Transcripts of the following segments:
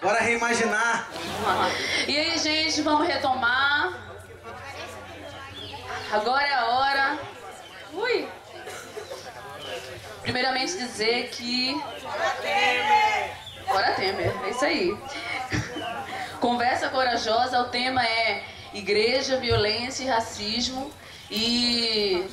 Bora reimaginar. E aí, gente, vamos retomar. Agora é a hora. Ui! Primeiramente dizer que. Bora Temer, é isso aí. Conversa corajosa, o tema é igreja, violência e racismo. E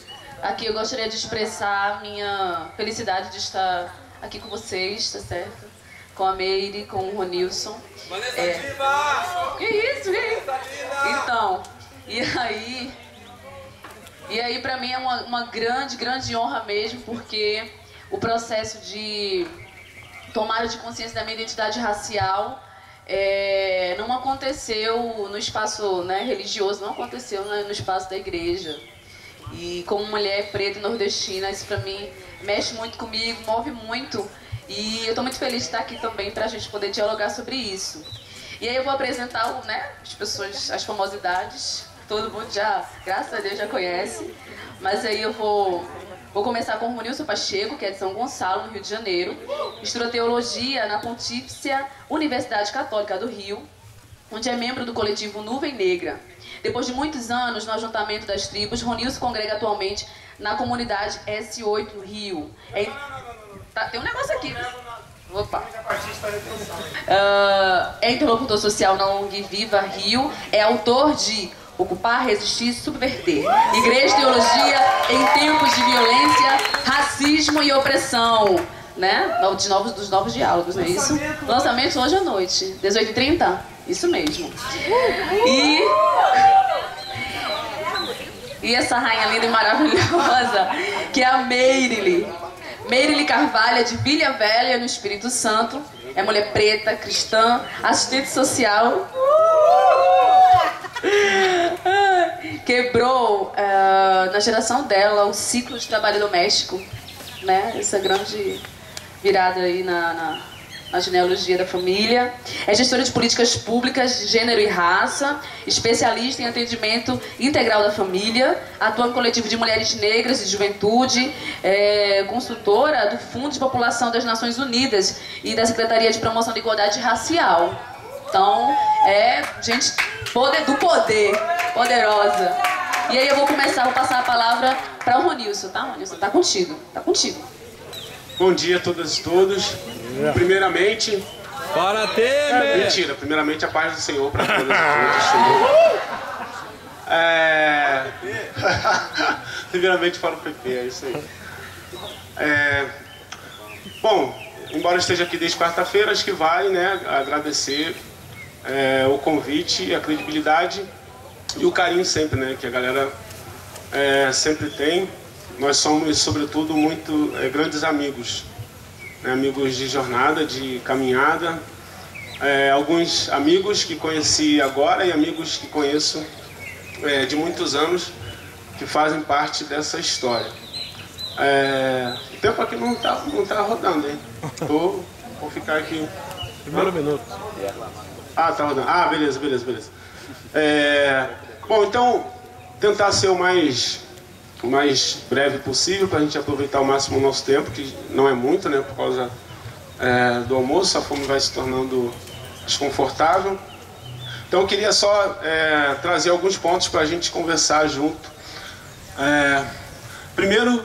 aqui eu gostaria de expressar a minha felicidade de estar aqui com vocês, tá certo? Com a Meire, com o Ronilson. Vanessa É. Diva! Que isso, Diva! Então, e aí, e aí para mim é uma, uma grande, grande honra mesmo, porque o processo de tomada de consciência da minha identidade racial é, não aconteceu no espaço né, religioso, não aconteceu né, no espaço da igreja. E como mulher preta e nordestina, isso pra mim mexe muito comigo, move muito. E eu tô muito feliz de estar aqui também pra gente poder dialogar sobre isso. E aí eu vou apresentar né, as pessoas, as famosidades. Todo mundo já, graças a Deus, já conhece. Mas aí eu vou, vou começar com o Ronilson Pacheco, que é de São Gonçalo, no Rio de Janeiro. Estuda teologia na Pontífice Universidade Católica do Rio, onde é membro do coletivo Nuvem Negra. Depois de muitos anos no ajuntamento das tribos, Ronilson congrega atualmente na comunidade S8 Rio. É- tá, tem um negócio aqui. Opa. Ah, é interlocutor social na ONG Viva Rio. É autor de Ocupar, Resistir e Subverter. Igreja e Teologia em Tempos de Violência, Racismo e Opressão. Né? De novos, dos novos diálogos, não é isso? Lançamento hoje à noite, 18h30? Isso mesmo. E. E essa rainha linda e maravilhosa, que é a Meirili. Meirili Carvalho é de Vilha Velha, no Espírito Santo. É mulher preta, cristã, assistente social. Quebrou ah, na geração dela o ciclo de trabalho doméstico, né? Essa grande virada aí na, na, na genealogia da família. É gestora de políticas públicas de gênero e raça, especialista em atendimento integral da família, atua no coletivo de mulheres negras e juventude, é consultora do Fundo de População das Nações Unidas e da Secretaria de Promoção da Igualdade Racial. Então, é gente poder, do poder, poderosa. E aí eu vou começar, vou passar a palavra para o Ronilson, tá, Ronilson? Tá contigo, tá contigo. Bom dia a todas e todos. Primeiramente, Bora Temer! mentira, primeiramente a paz do Senhor para todas e todos. É... primeiramente para o PP, é isso aí. É... Bom, embora eu esteja aqui desde quarta-feira, acho que vale né, agradecer é, o convite, a credibilidade e o carinho sempre, né, que a galera é, sempre tem. Nós somos, sobretudo, muito é, grandes amigos, né, amigos de jornada, de caminhada. É, alguns amigos que conheci agora e amigos que conheço é, de muitos anos que fazem parte dessa história. É, o tempo aqui não está não tá rodando, hein? Tô, vou ficar aqui. Primeiro minuto. Ah, tá rodando. Ah, beleza, beleza, beleza. É, bom, então, tentar ser o mais, o mais breve possível para a gente aproveitar ao máximo o nosso tempo, que não é muito, né, por causa é, do almoço, a fome vai se tornando desconfortável. Então, eu queria só é, trazer alguns pontos para a gente conversar junto. É, primeiro,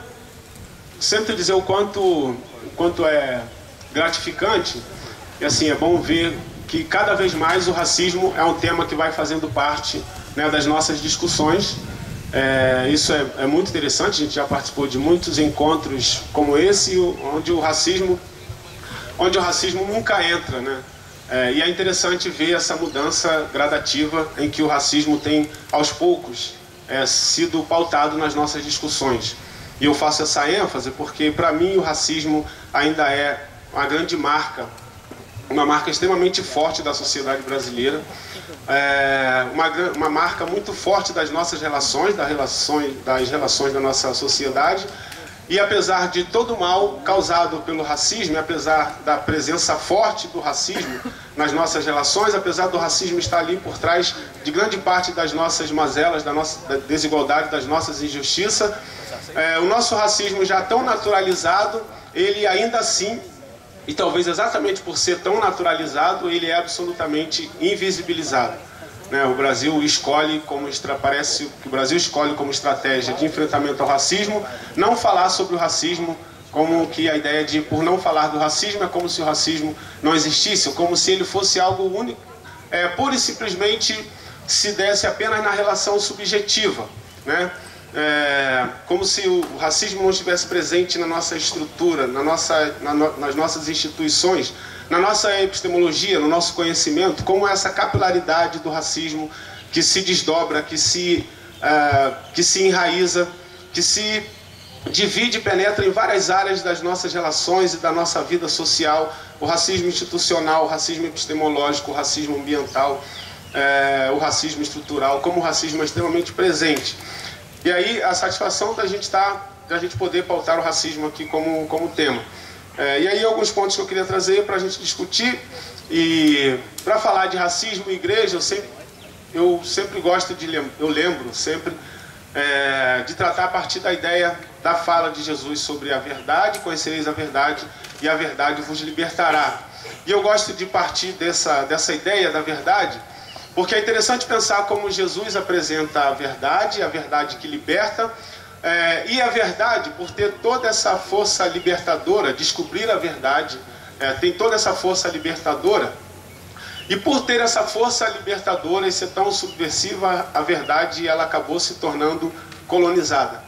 sempre dizer o quanto, quanto é gratificante e assim é bom ver que cada vez mais o racismo é um tema que vai fazendo parte né, das nossas discussões. É, isso é, é muito interessante. A gente já participou de muitos encontros como esse, onde o racismo, onde o racismo nunca entra, né? É, e é interessante ver essa mudança gradativa em que o racismo tem, aos poucos, é, sido pautado nas nossas discussões. E eu faço essa ênfase porque, para mim, o racismo ainda é uma grande marca, uma marca extremamente forte da sociedade brasileira, é, uma, uma marca muito forte das nossas relações, das relações, das relações da nossa sociedade. E apesar de todo o mal causado pelo racismo, apesar da presença forte do racismo nas nossas relações, apesar do racismo estar ali por trás de grande parte das nossas mazelas, da nossa da desigualdade, das nossas injustiças, é, o nosso racismo já tão naturalizado, ele ainda assim e talvez exatamente por ser tão naturalizado, ele é absolutamente invisibilizado. Né? O Brasil escolhe como parece que o Brasil escolhe como estratégia de enfrentamento ao racismo não falar sobre o racismo como que a ideia de por não falar do racismo é como se o racismo não existisse, como se ele fosse algo único, é, pura e simplesmente se desse apenas na relação subjetiva, né? É, como se o racismo não estivesse presente na nossa estrutura, na nossa, na no, nas nossas instituições, na nossa epistemologia, no nosso conhecimento, como essa capilaridade do racismo que se desdobra, que se, uh, que se enraiza, que se divide e penetra em várias áreas das nossas relações e da nossa vida social, o racismo institucional, o racismo epistemológico, o racismo ambiental, é, o racismo estrutural, como o racismo é extremamente presente. E aí a satisfação da gente tá, da gente poder pautar o racismo aqui como, como tema. É, e aí alguns pontos que eu queria trazer para a gente discutir. E para falar de racismo e igreja, eu sempre, eu sempre gosto de eu lembro sempre é, de tratar a partir da ideia da fala de Jesus sobre a verdade, conhecereis a verdade e a verdade vos libertará. E eu gosto de partir dessa, dessa ideia da verdade, porque é interessante pensar como Jesus apresenta a verdade, a verdade que liberta, é, e a verdade, por ter toda essa força libertadora, descobrir a verdade, é, tem toda essa força libertadora, e por ter essa força libertadora e ser tão subversiva, a verdade ela acabou se tornando colonizada.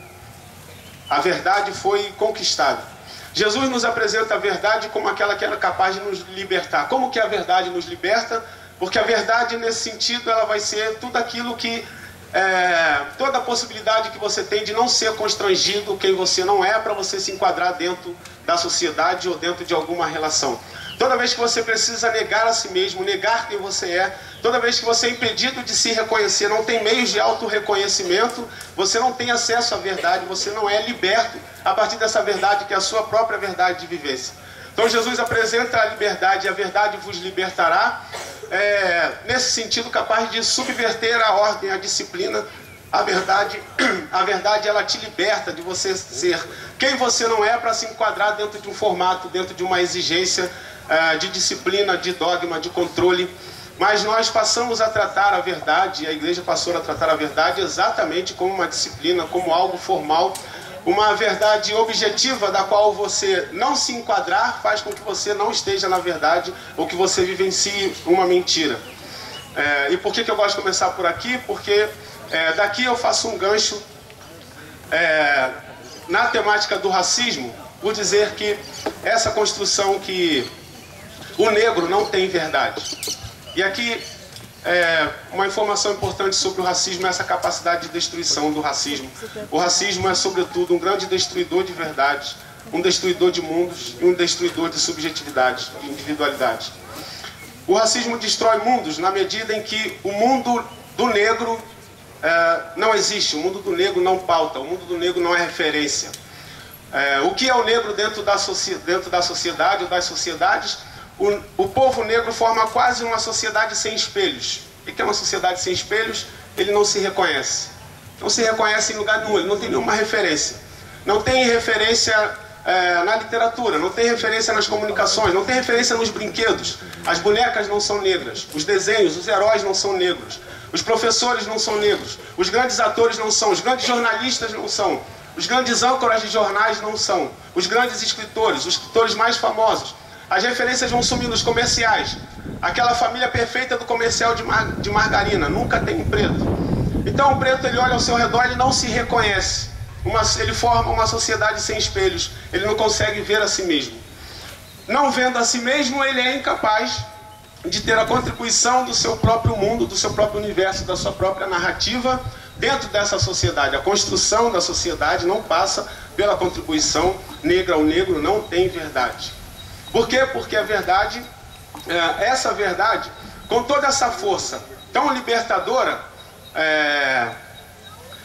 A verdade foi conquistada. Jesus nos apresenta a verdade como aquela que era capaz de nos libertar. Como que a verdade nos liberta? Porque a verdade, nesse sentido, ela vai ser tudo aquilo que. É, toda a possibilidade que você tem de não ser constrangido quem você não é para você se enquadrar dentro da sociedade ou dentro de alguma relação. Toda vez que você precisa negar a si mesmo, negar quem você é, toda vez que você é impedido de se reconhecer, não tem meios de autorreconhecimento, você não tem acesso à verdade, você não é liberto a partir dessa verdade que é a sua própria verdade de vivência. Então Jesus apresenta a liberdade e a verdade vos libertará, é, nesse sentido capaz de subverter a ordem, a disciplina. A verdade, a verdade ela te liberta de você ser quem você não é para se enquadrar dentro de um formato, dentro de uma exigência é, de disciplina, de dogma, de controle. Mas nós passamos a tratar a verdade, a igreja passou a tratar a verdade exatamente como uma disciplina, como algo formal, uma verdade objetiva da qual você não se enquadrar faz com que você não esteja na verdade ou que você vivencie uma mentira. É, e por que, que eu gosto de começar por aqui? Porque é, daqui eu faço um gancho é, na temática do racismo, por dizer que essa construção que o negro não tem verdade. E aqui é, uma informação importante sobre o racismo é essa capacidade de destruição do racismo. O racismo é, sobretudo, um grande destruidor de verdades, um destruidor de mundos e um destruidor de subjetividade, de individualidade. O racismo destrói mundos na medida em que o mundo do negro é, não existe, o mundo do negro não pauta, o mundo do negro não é referência. É, o que é o negro dentro da, dentro da sociedade ou das sociedades? O, o povo negro forma quase uma sociedade sem espelhos. O que é uma sociedade sem espelhos? Ele não se reconhece. Não se reconhece em lugar nenhum, ele não tem nenhuma referência. Não tem referência é, na literatura, não tem referência nas comunicações, não tem referência nos brinquedos. As bonecas não são negras, os desenhos, os heróis não são negros, os professores não são negros, os grandes atores não são, os grandes jornalistas não são, os grandes âncoras de jornais não são, os grandes escritores, os escritores mais famosos. As referências vão sumir nos comerciais. Aquela família perfeita do comercial de, mar, de margarina, nunca tem um preto. Então o preto ele olha ao seu redor e não se reconhece. Uma, ele forma uma sociedade sem espelhos. Ele não consegue ver a si mesmo. Não vendo a si mesmo, ele é incapaz de ter a contribuição do seu próprio mundo, do seu próprio universo, da sua própria narrativa dentro dessa sociedade. A construção da sociedade não passa pela contribuição negra. O negro não tem verdade. Por quê? Porque a verdade, é, essa verdade, com toda essa força tão libertadora, é,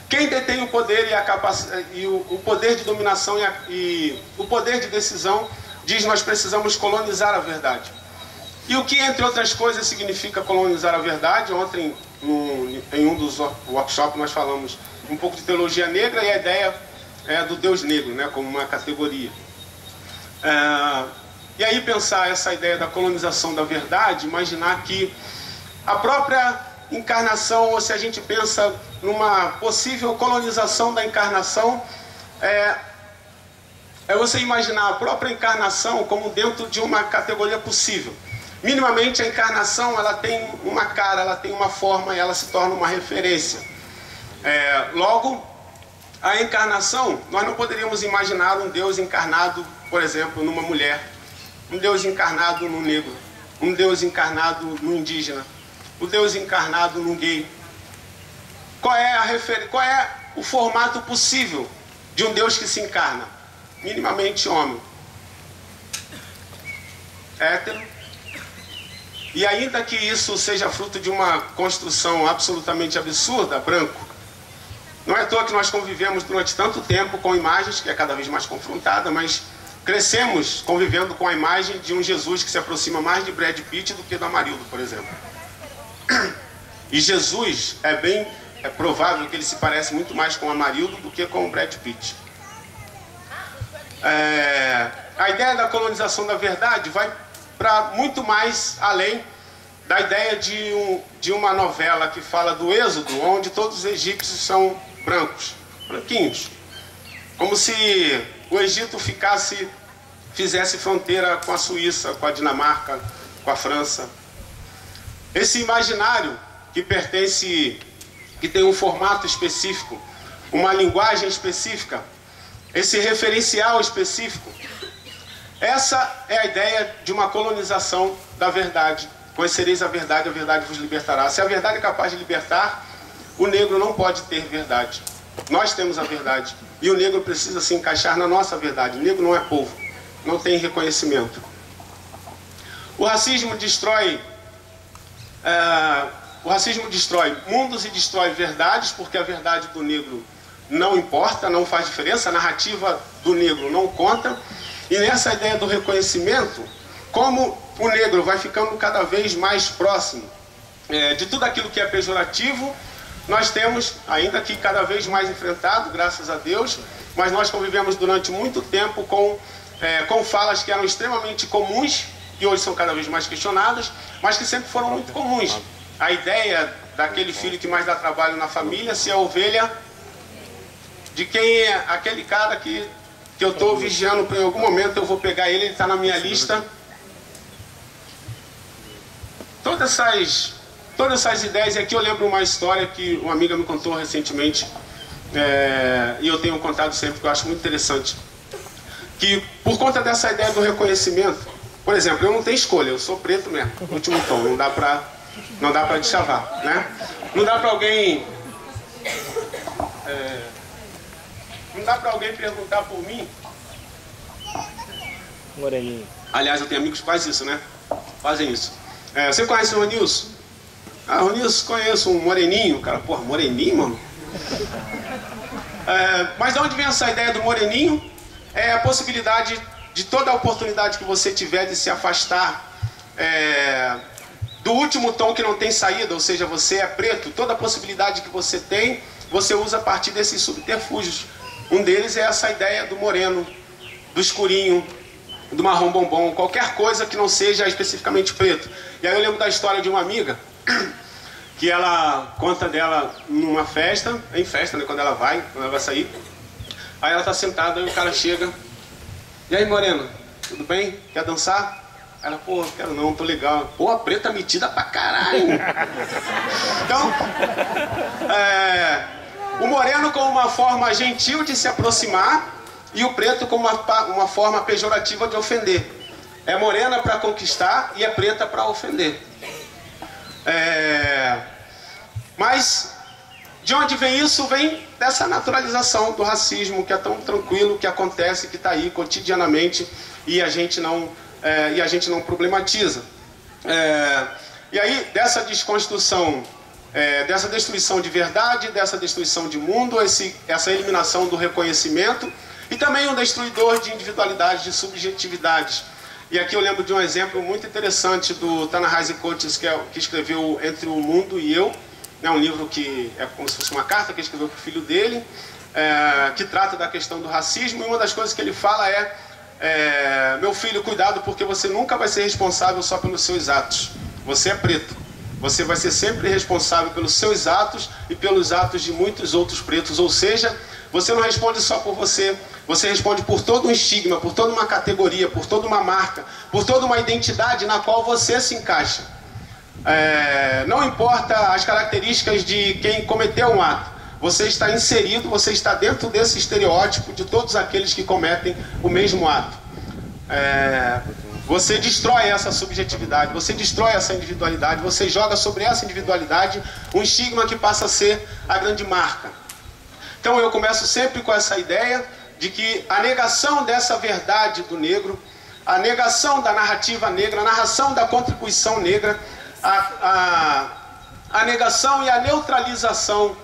quem detém o poder e, a capacidade, e o, o, poder de dominação e, a, e o poder de decisão diz nós precisamos colonizar a verdade. E o que, entre outras coisas, significa colonizar a verdade? Ontem, no, em um dos workshops, nós falamos um pouco de teologia negra e a ideia é do Deus negro, né, como uma categoria. É, e aí pensar essa ideia da colonização da verdade, imaginar que a própria encarnação, ou se a gente pensa numa possível colonização da encarnação, é, é você imaginar a própria encarnação como dentro de uma categoria possível. Minimamente a encarnação ela tem uma cara, ela tem uma forma e ela se torna uma referência. É, logo, a encarnação, nós não poderíamos imaginar um Deus encarnado, por exemplo, numa mulher, um Deus encarnado no negro, um Deus encarnado no indígena, o Deus encarnado num gay. Qual é, a refer... Qual é o formato possível de um Deus que se encarna? Minimamente homem. Hétero. E ainda que isso seja fruto de uma construção absolutamente absurda, branco. Não é à toa que nós convivemos durante tanto tempo com imagens, que é cada vez mais confrontada, mas crescemos convivendo com a imagem de um Jesus que se aproxima mais de Brad Pitt do que do Amarildo, por exemplo. E Jesus é bem é provável que ele se parece muito mais com o Amarildo do que com o Brad Pitt. É, a ideia da colonização da verdade vai para muito mais além da ideia de, um, de uma novela que fala do Êxodo, onde todos os egípcios são brancos, branquinhos. Como se o Egito ficasse, fizesse fronteira com a Suíça, com a Dinamarca, com a França. Esse imaginário que pertence, que tem um formato específico, uma linguagem específica, esse referencial específico, essa é a ideia de uma colonização da verdade. Conhecereis a verdade, a verdade vos libertará. Se a verdade é capaz de libertar, o negro não pode ter verdade. Nós temos a verdade. E o negro precisa se encaixar na nossa verdade. O negro não é povo, não tem reconhecimento. O racismo destrói. É, o racismo destrói mundos e destrói verdades, porque a verdade do negro não importa, não faz diferença, a narrativa do negro não conta. E nessa ideia do reconhecimento, como o negro vai ficando cada vez mais próximo é, de tudo aquilo que é pejorativo, nós temos, ainda que cada vez mais enfrentado, graças a Deus, mas nós convivemos durante muito tempo com, é, com falas que eram extremamente comuns, e hoje são cada vez mais questionadas, mas que sempre foram muito comuns. A ideia daquele filho que mais dá trabalho na família, se é a ovelha de quem é aquele cara que que eu estou vigiando, em algum momento eu vou pegar ele, ele está na minha lista. Todas essas, todas essas ideias, e aqui eu lembro uma história que uma amiga me contou recentemente, é, e eu tenho contado sempre, que eu acho muito interessante. Que por conta dessa ideia do reconhecimento, por exemplo, eu não tenho escolha, eu sou preto mesmo, último tom, não dá pra, não dá pra deschavar, né? Não dá pra alguém... É, não dá pra alguém perguntar por mim? Moreninho. Aliás, eu tenho amigos que fazem isso, né? Fazem isso. É, você conhece o Ronilson? Ah, Ronilson, conheço um moreninho. Cara, porra, moreninho, mano? É, mas de onde vem essa ideia do moreninho? É a possibilidade de toda a oportunidade que você tiver de se afastar é, do último tom que não tem saída, ou seja, você é preto, toda a possibilidade que você tem, você usa a partir desses subterfúgios. Um deles é essa ideia do moreno, do escurinho, do marrom bombom, qualquer coisa que não seja especificamente preto. E aí eu lembro da história de uma amiga, que ela conta dela numa festa, em festa, né, quando ela vai, quando ela vai sair. Aí ela tá sentada e o cara chega. E aí, morena, tudo bem? Quer dançar? Ela, pô, quero não, tô legal. Pô, a preta metida pra caralho. então, é, o moreno como uma forma gentil de se aproximar e o preto como uma, uma forma pejorativa de ofender. É morena para conquistar e é preta para ofender. É... Mas de onde vem isso? Vem dessa naturalização do racismo que é tão tranquilo, que acontece, que está aí cotidianamente e a gente não, é, e a gente não problematiza. É... E aí, dessa desconstrução é, dessa destruição de verdade, dessa destruição de mundo, esse, essa eliminação do reconhecimento e também um destruidor de individualidade, de subjetividades. E aqui eu lembro de um exemplo muito interessante do Tanahasi Coates, que, é, que escreveu Entre o Mundo e Eu, é um livro que é como se fosse uma carta que ele escreveu para o filho dele, é, que trata da questão do racismo, e uma das coisas que ele fala é é, meu filho, cuidado porque você nunca vai ser responsável só pelos seus atos. Você é preto. Você vai ser sempre responsável pelos seus atos e pelos atos de muitos outros pretos. Ou seja, você não responde só por você, você responde por todo um estigma, por toda uma categoria, por toda uma marca, por toda uma identidade na qual você se encaixa. É, não importa as características de quem cometeu um ato, você está inserido, você está dentro desse estereótipo de todos aqueles que cometem o mesmo ato. É, você destrói essa subjetividade, você destrói essa individualidade, você joga sobre essa individualidade um estigma que passa a ser a grande marca. Então eu começo sempre com essa ideia de que a negação dessa verdade do negro, a negação da narrativa negra, a narração da contribuição negra, a, a, a negação e a neutralização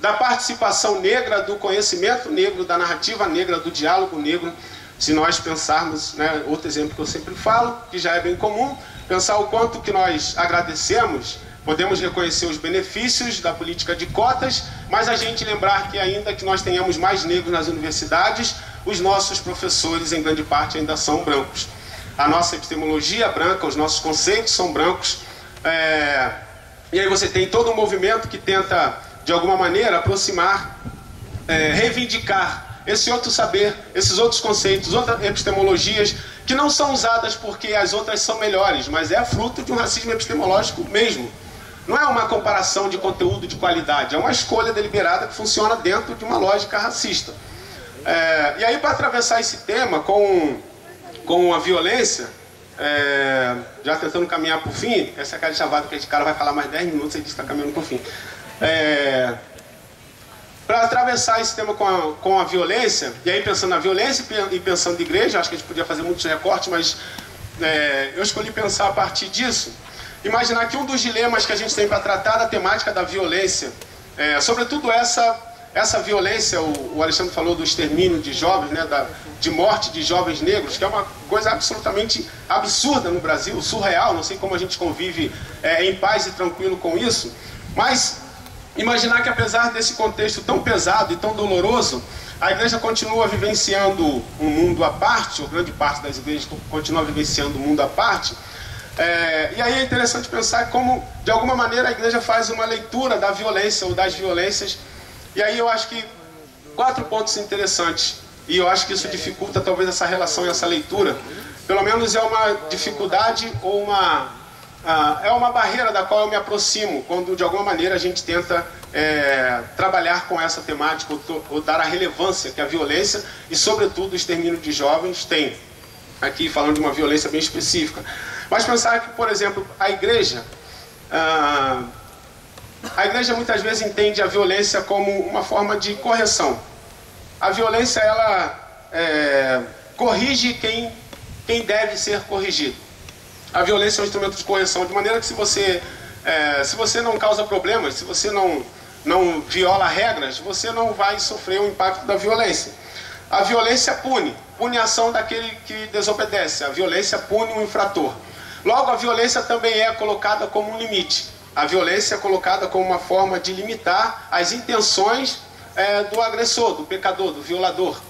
da participação negra, do conhecimento negro, da narrativa negra, do diálogo negro, se nós pensarmos, né, outro exemplo que eu sempre falo, que já é bem comum, pensar o quanto que nós agradecemos Podemos reconhecer os benefícios da política de cotas, mas a gente lembrar que ainda que nós tenhamos mais negros nas universidades, os nossos professores em grande parte ainda são brancos. A nossa epistemologia é branca, os nossos conceitos são brancos. É... E aí você tem todo um movimento que tenta, de alguma maneira, aproximar, é, reivindicar esse outro saber, esses outros conceitos, outras epistemologias que não são usadas porque as outras são melhores, mas é fruto de um racismo epistemológico mesmo. Não é uma comparação de conteúdo de qualidade, é uma escolha deliberada que funciona dentro de uma lógica racista. É, e aí, para atravessar esse tema com, com a violência, é, já tentando caminhar para o fim, essa é cara de chavado que esse cara vai falar mais 10 minutos e diz que está caminhando para o fim. É, para atravessar esse tema com a, com a violência, e aí pensando na violência e pensando em igreja, acho que a gente podia fazer muitos recortes, mas é, eu escolhi pensar a partir disso imaginar que um dos dilemas que a gente tem para tratar da temática da violência, é, sobretudo essa, essa violência, o, o, Alexandre falou do extermínio de jovens, né, da, de morte de jovens negros, que é uma coisa absolutamente absurda no Brasil, surreal, não sei como a gente convive é, em paz e tranquilo com isso, mas imaginar que apesar desse contexto tão pesado e tão doloroso, a igreja continua vivenciando um mundo à parte, ou grande parte das igrejas continua vivenciando um mundo à parte, é, e aí é interessante pensar como, de alguma maneira, a igreja faz uma leitura da violência ou das violências. E aí eu acho que quatro pontos interessantes. E eu acho que isso dificulta talvez essa relação e essa leitura. Pelo menos é uma dificuldade ou uma Uh, é uma barreira da qual eu me aproximo quando de alguma maneira a gente tenta é, trabalhar com essa temática ou, ou, dar a relevância que a violência e sobretudo o extermínio de jovens tem. Aqui falando de uma violência bem específica. Mas pensar que, por exemplo, a igreja, ah, a igreja muitas vezes entende a violência como uma forma de correção. A violência, ela é, corrige quem, quem deve ser corrigido. A violência é um instrumento de correção, de maneira que se você, é, se você não causa problemas, se você não, não viola regras, você não vai sofrer o impacto da violência. A violência pune, pune a ação daquele que desobedece. A violência pune o infrator. Logo, a violência também é colocada como um limite. A violência é colocada como uma forma de limitar as intenções é, do agressor, do pecador, do violador.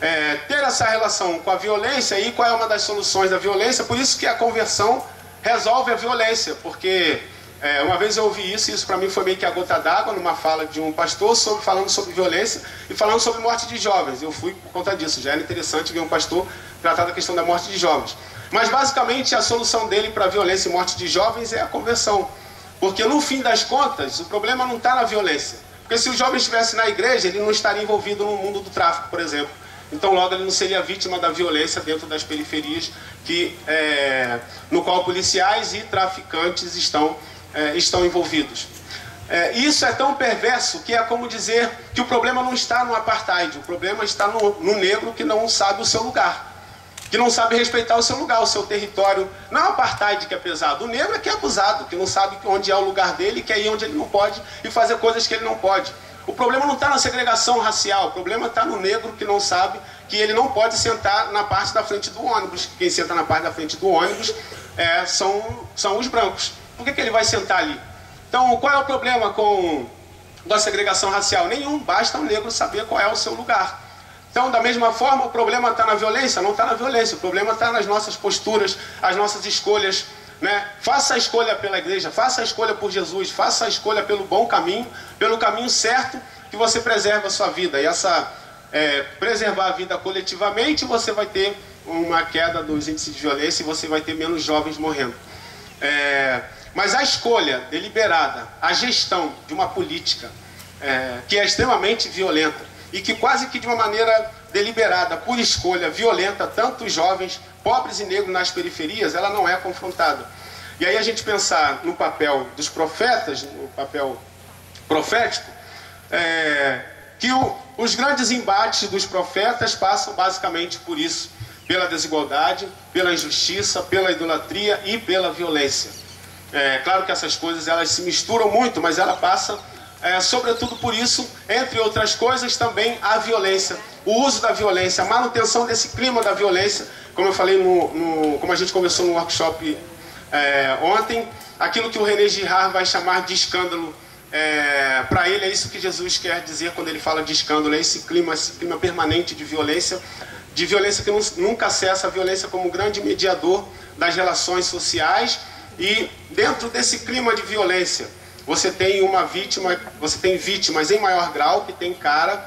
É, ter essa relação com a violência e qual é uma das soluções da violência, por isso que a conversão resolve a violência, porque é, uma vez eu ouvi isso e isso para mim foi meio que a gota d'água numa fala de um pastor sobre, falando sobre violência e falando sobre morte de jovens. Eu fui por conta disso, já era interessante ver um pastor tratar da questão da morte de jovens. Mas basicamente a solução dele para violência e morte de jovens é a conversão. Porque no fim das contas, o problema não está na violência. Porque se o jovem estivesse na igreja, ele não estaria envolvido no mundo do tráfico, por exemplo. Então logo ele não seria vítima da violência dentro das periferias, que, é, no qual policiais e traficantes estão, é, estão envolvidos. É, isso é tão perverso que é como dizer que o problema não está no apartheid, o problema está no, no negro que não sabe o seu lugar que não sabe respeitar o seu lugar, o seu território. Não é o apartheid que é pesado, o negro é que é abusado, que não sabe onde é o lugar dele, quer ir onde ele não pode e fazer coisas que ele não pode. O problema não está na segregação racial, o problema está no negro que não sabe que ele não pode sentar na parte da frente do ônibus. Quem senta na parte da frente do ônibus é, são, são os brancos. Por que, que ele vai sentar ali? Então, qual é o problema com a segregação racial? Nenhum, basta o negro saber qual é o seu lugar. Então, da mesma forma, o problema está na violência? Não está na violência, o problema está nas nossas posturas, as nossas escolhas. Né? Faça a escolha pela igreja, faça a escolha por Jesus, faça a escolha pelo bom caminho, pelo caminho certo, que você preserva a sua vida. E essa é, preservar a vida coletivamente, você vai ter uma queda dos índices de violência e você vai ter menos jovens morrendo. É, mas a escolha deliberada, a gestão de uma política é, que é extremamente violenta e que quase que de uma maneira deliberada, por escolha, violenta tanto os jovens, pobres e negros nas periferias, ela não é confrontada. E aí a gente pensar no papel dos profetas, no papel profético, é, que o, os grandes embates dos profetas passam basicamente por isso, pela desigualdade, pela injustiça, pela idolatria e pela violência. É claro que essas coisas elas se misturam muito, mas ela passa é, sobretudo por isso, entre outras coisas, também a violência, o uso da violência, a manutenção desse clima da violência, como eu falei no, no como a gente conversou no workshop é, ontem, aquilo que o René Girard vai chamar de escândalo. É, Para ele é isso que Jesus quer dizer quando ele fala de escândalo, é esse clima, esse clima permanente de violência, de violência que nunca cessa, a violência como grande mediador das relações sociais e dentro desse clima de violência você tem uma vítima, você tem vítimas em maior grau que tem cara,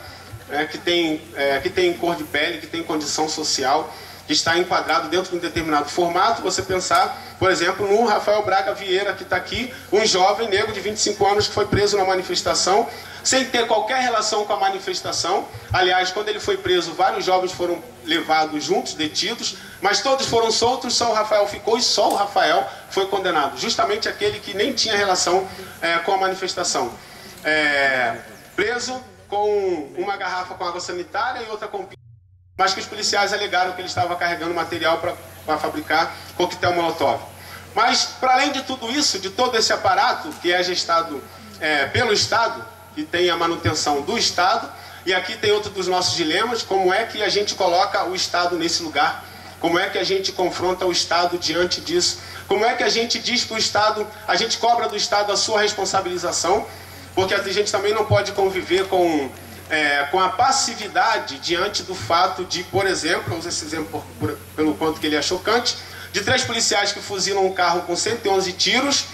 é, que, tem, é, que tem cor de pele, que tem condição social, que está enquadrado dentro de um determinado formato. Você pensar, por exemplo, no Rafael Braga Vieira, que está aqui, um jovem negro de 25 anos que foi preso na manifestação sem ter qualquer relação com a manifestação. Aliás, quando ele foi preso, vários jovens foram levados juntos, detidos, mas todos foram soltos, só o Rafael ficou e só o Rafael foi condenado. Justamente aquele que nem tinha relação é, com a manifestação. É, preso com uma garrafa com água sanitária e outra com mas que os policiais alegaram que ele estava carregando material para fabricar coquetel molotov. Mas, para além de tudo isso, de todo esse aparato que é gestado é, pelo Estado, que tem a manutenção do Estado. E aqui tem outro dos nossos dilemas: como é que a gente coloca o Estado nesse lugar? Como é que a gente confronta o Estado diante disso? Como é que a gente diz para o Estado, a gente cobra do Estado a sua responsabilização? Porque a gente também não pode conviver com, é, com a passividade diante do fato de, por exemplo, vamos esse exemplo por, por, pelo quanto que ele é chocante, de três policiais que fuzilam um carro com 111 tiros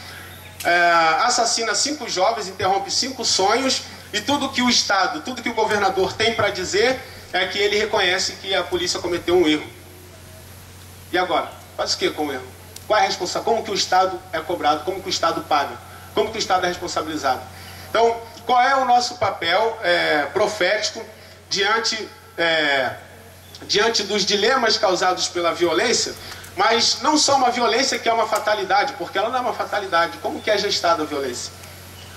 é, assassina cinco jovens, interrompe cinco sonhos, e tudo que o Estado, tudo que o governador tem para dizer é que ele reconhece que a polícia cometeu um erro. E agora? Faz o que com o erro? Qual é a responsabilidade? Como que o Estado é cobrado? Como que o Estado paga? Como que o Estado é responsabilizado? Então, qual é o nosso papel é, profético diante, é, diante dos dilemas causados pela violência? Mas não só uma violência que é uma fatalidade, porque ela não é uma fatalidade. Como que é gestada a violência?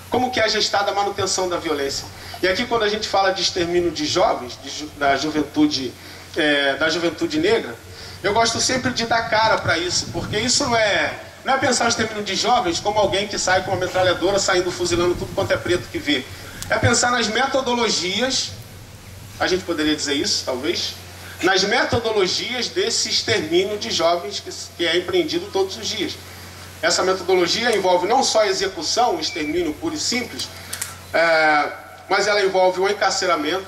Como que é gestada a manutenção da violência? E aqui quando a gente fala de extermínio de jovens, de, da juventude, é, da juventude negra, eu gosto sempre de dar cara para isso, porque isso não é, não é pensar o extermínio de jovens como alguém que sai com uma metralhadora saindo fuzilando tudo quanto é preto que vê. É pensar nas metodologias, a gente poderia dizer isso, talvez, nas metodologias desse extermínio de jovens que, que é empreendido todos os dias. Essa metodologia envolve não só a execução, o extermínio puro e simples, é, mas ela envolve o encarceramento,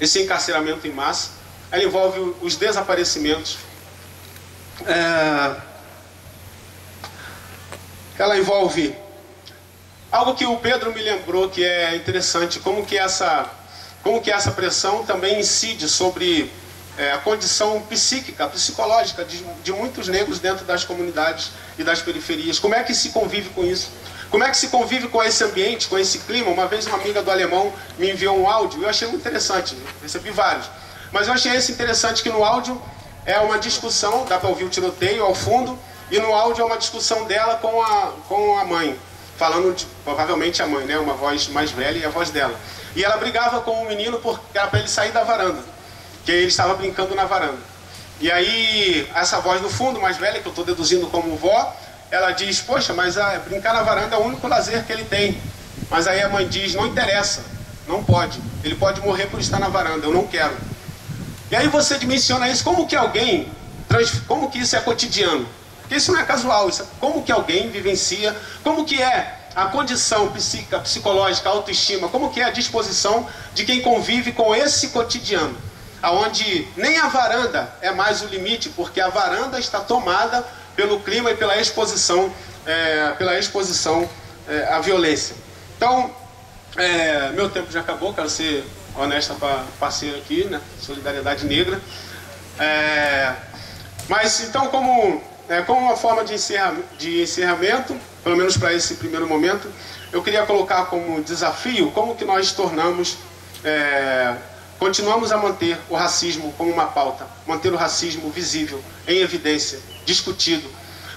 esse encarceramento em massa, ela envolve os desaparecimentos, é, ela envolve algo que o Pedro me lembrou que é interessante, como que essa como que essa pressão também incide sobre é, a condição psíquica, psicológica de, de muitos negros dentro das comunidades e das periferias. Como é que se convive com isso? Como é que se convive com esse ambiente, com esse clima? Uma vez uma amiga do alemão me enviou um áudio, eu achei muito interessante, recebi vários. Mas eu achei esse interessante que no áudio é uma discussão, dá para ouvir o tiroteio ao fundo, e no áudio é uma discussão dela com a, com a mãe, falando de, provavelmente a mãe, né, uma voz mais velha e a voz dela. E ela brigava com o menino porque era para ele sair da varanda, que ele estava brincando na varanda. E aí, essa voz no fundo, mais velha, que eu estou deduzindo como vó, ela diz: Poxa, mas a, brincar na varanda é o único lazer que ele tem. Mas aí a mãe diz: Não interessa, não pode. Ele pode morrer por estar na varanda, eu não quero. E aí você dimensiona isso, como que alguém, como que isso é cotidiano? Porque isso não é casual, isso é como que alguém vivencia, como que é a condição psíquica, psicológica, autoestima, como que é a disposição de quem convive com esse cotidiano, aonde nem a varanda é mais o limite, porque a varanda está tomada pelo clima e pela exposição, é, pela exposição é, à violência. Então, é, meu tempo já acabou, quero ser honesta para parceiro aqui, né? Solidariedade Negra. É, mas então, como, é, como uma forma de, encerra, de encerramento, pelo menos para esse primeiro momento, eu queria colocar como desafio como que nós tornamos, é, continuamos a manter o racismo como uma pauta, manter o racismo visível, em evidência, discutido.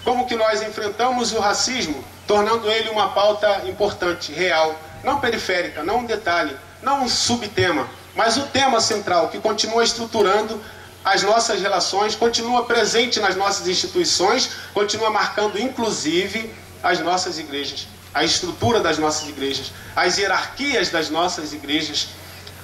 Como que nós enfrentamos o racismo, tornando ele uma pauta importante, real, não periférica, não um detalhe, não um subtema, mas o tema central que continua estruturando as nossas relações, continua presente nas nossas instituições, continua marcando inclusive as nossas igrejas, a estrutura das nossas igrejas, as hierarquias das nossas igrejas,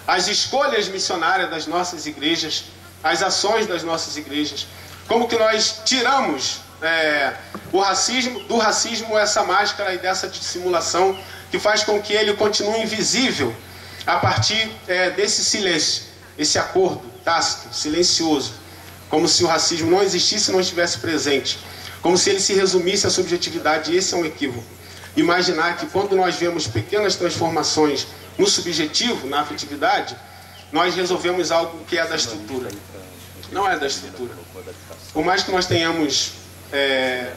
as escolhas missionárias das nossas igrejas, as ações das nossas igrejas. Como que nós tiramos é, o racismo, do racismo essa máscara e dessa dissimulação que faz com que ele continue invisível a partir é, desse silêncio, esse acordo tácito, silencioso, como se o racismo não existisse e não estivesse presente, como se ele se resumisse à subjetividade, e esse é um equívoco. Imaginar que quando nós vemos pequenas transformações no subjetivo, na afetividade, nós resolvemos algo que é da estrutura. Não é da estrutura. Por mais que nós tenhamos, é,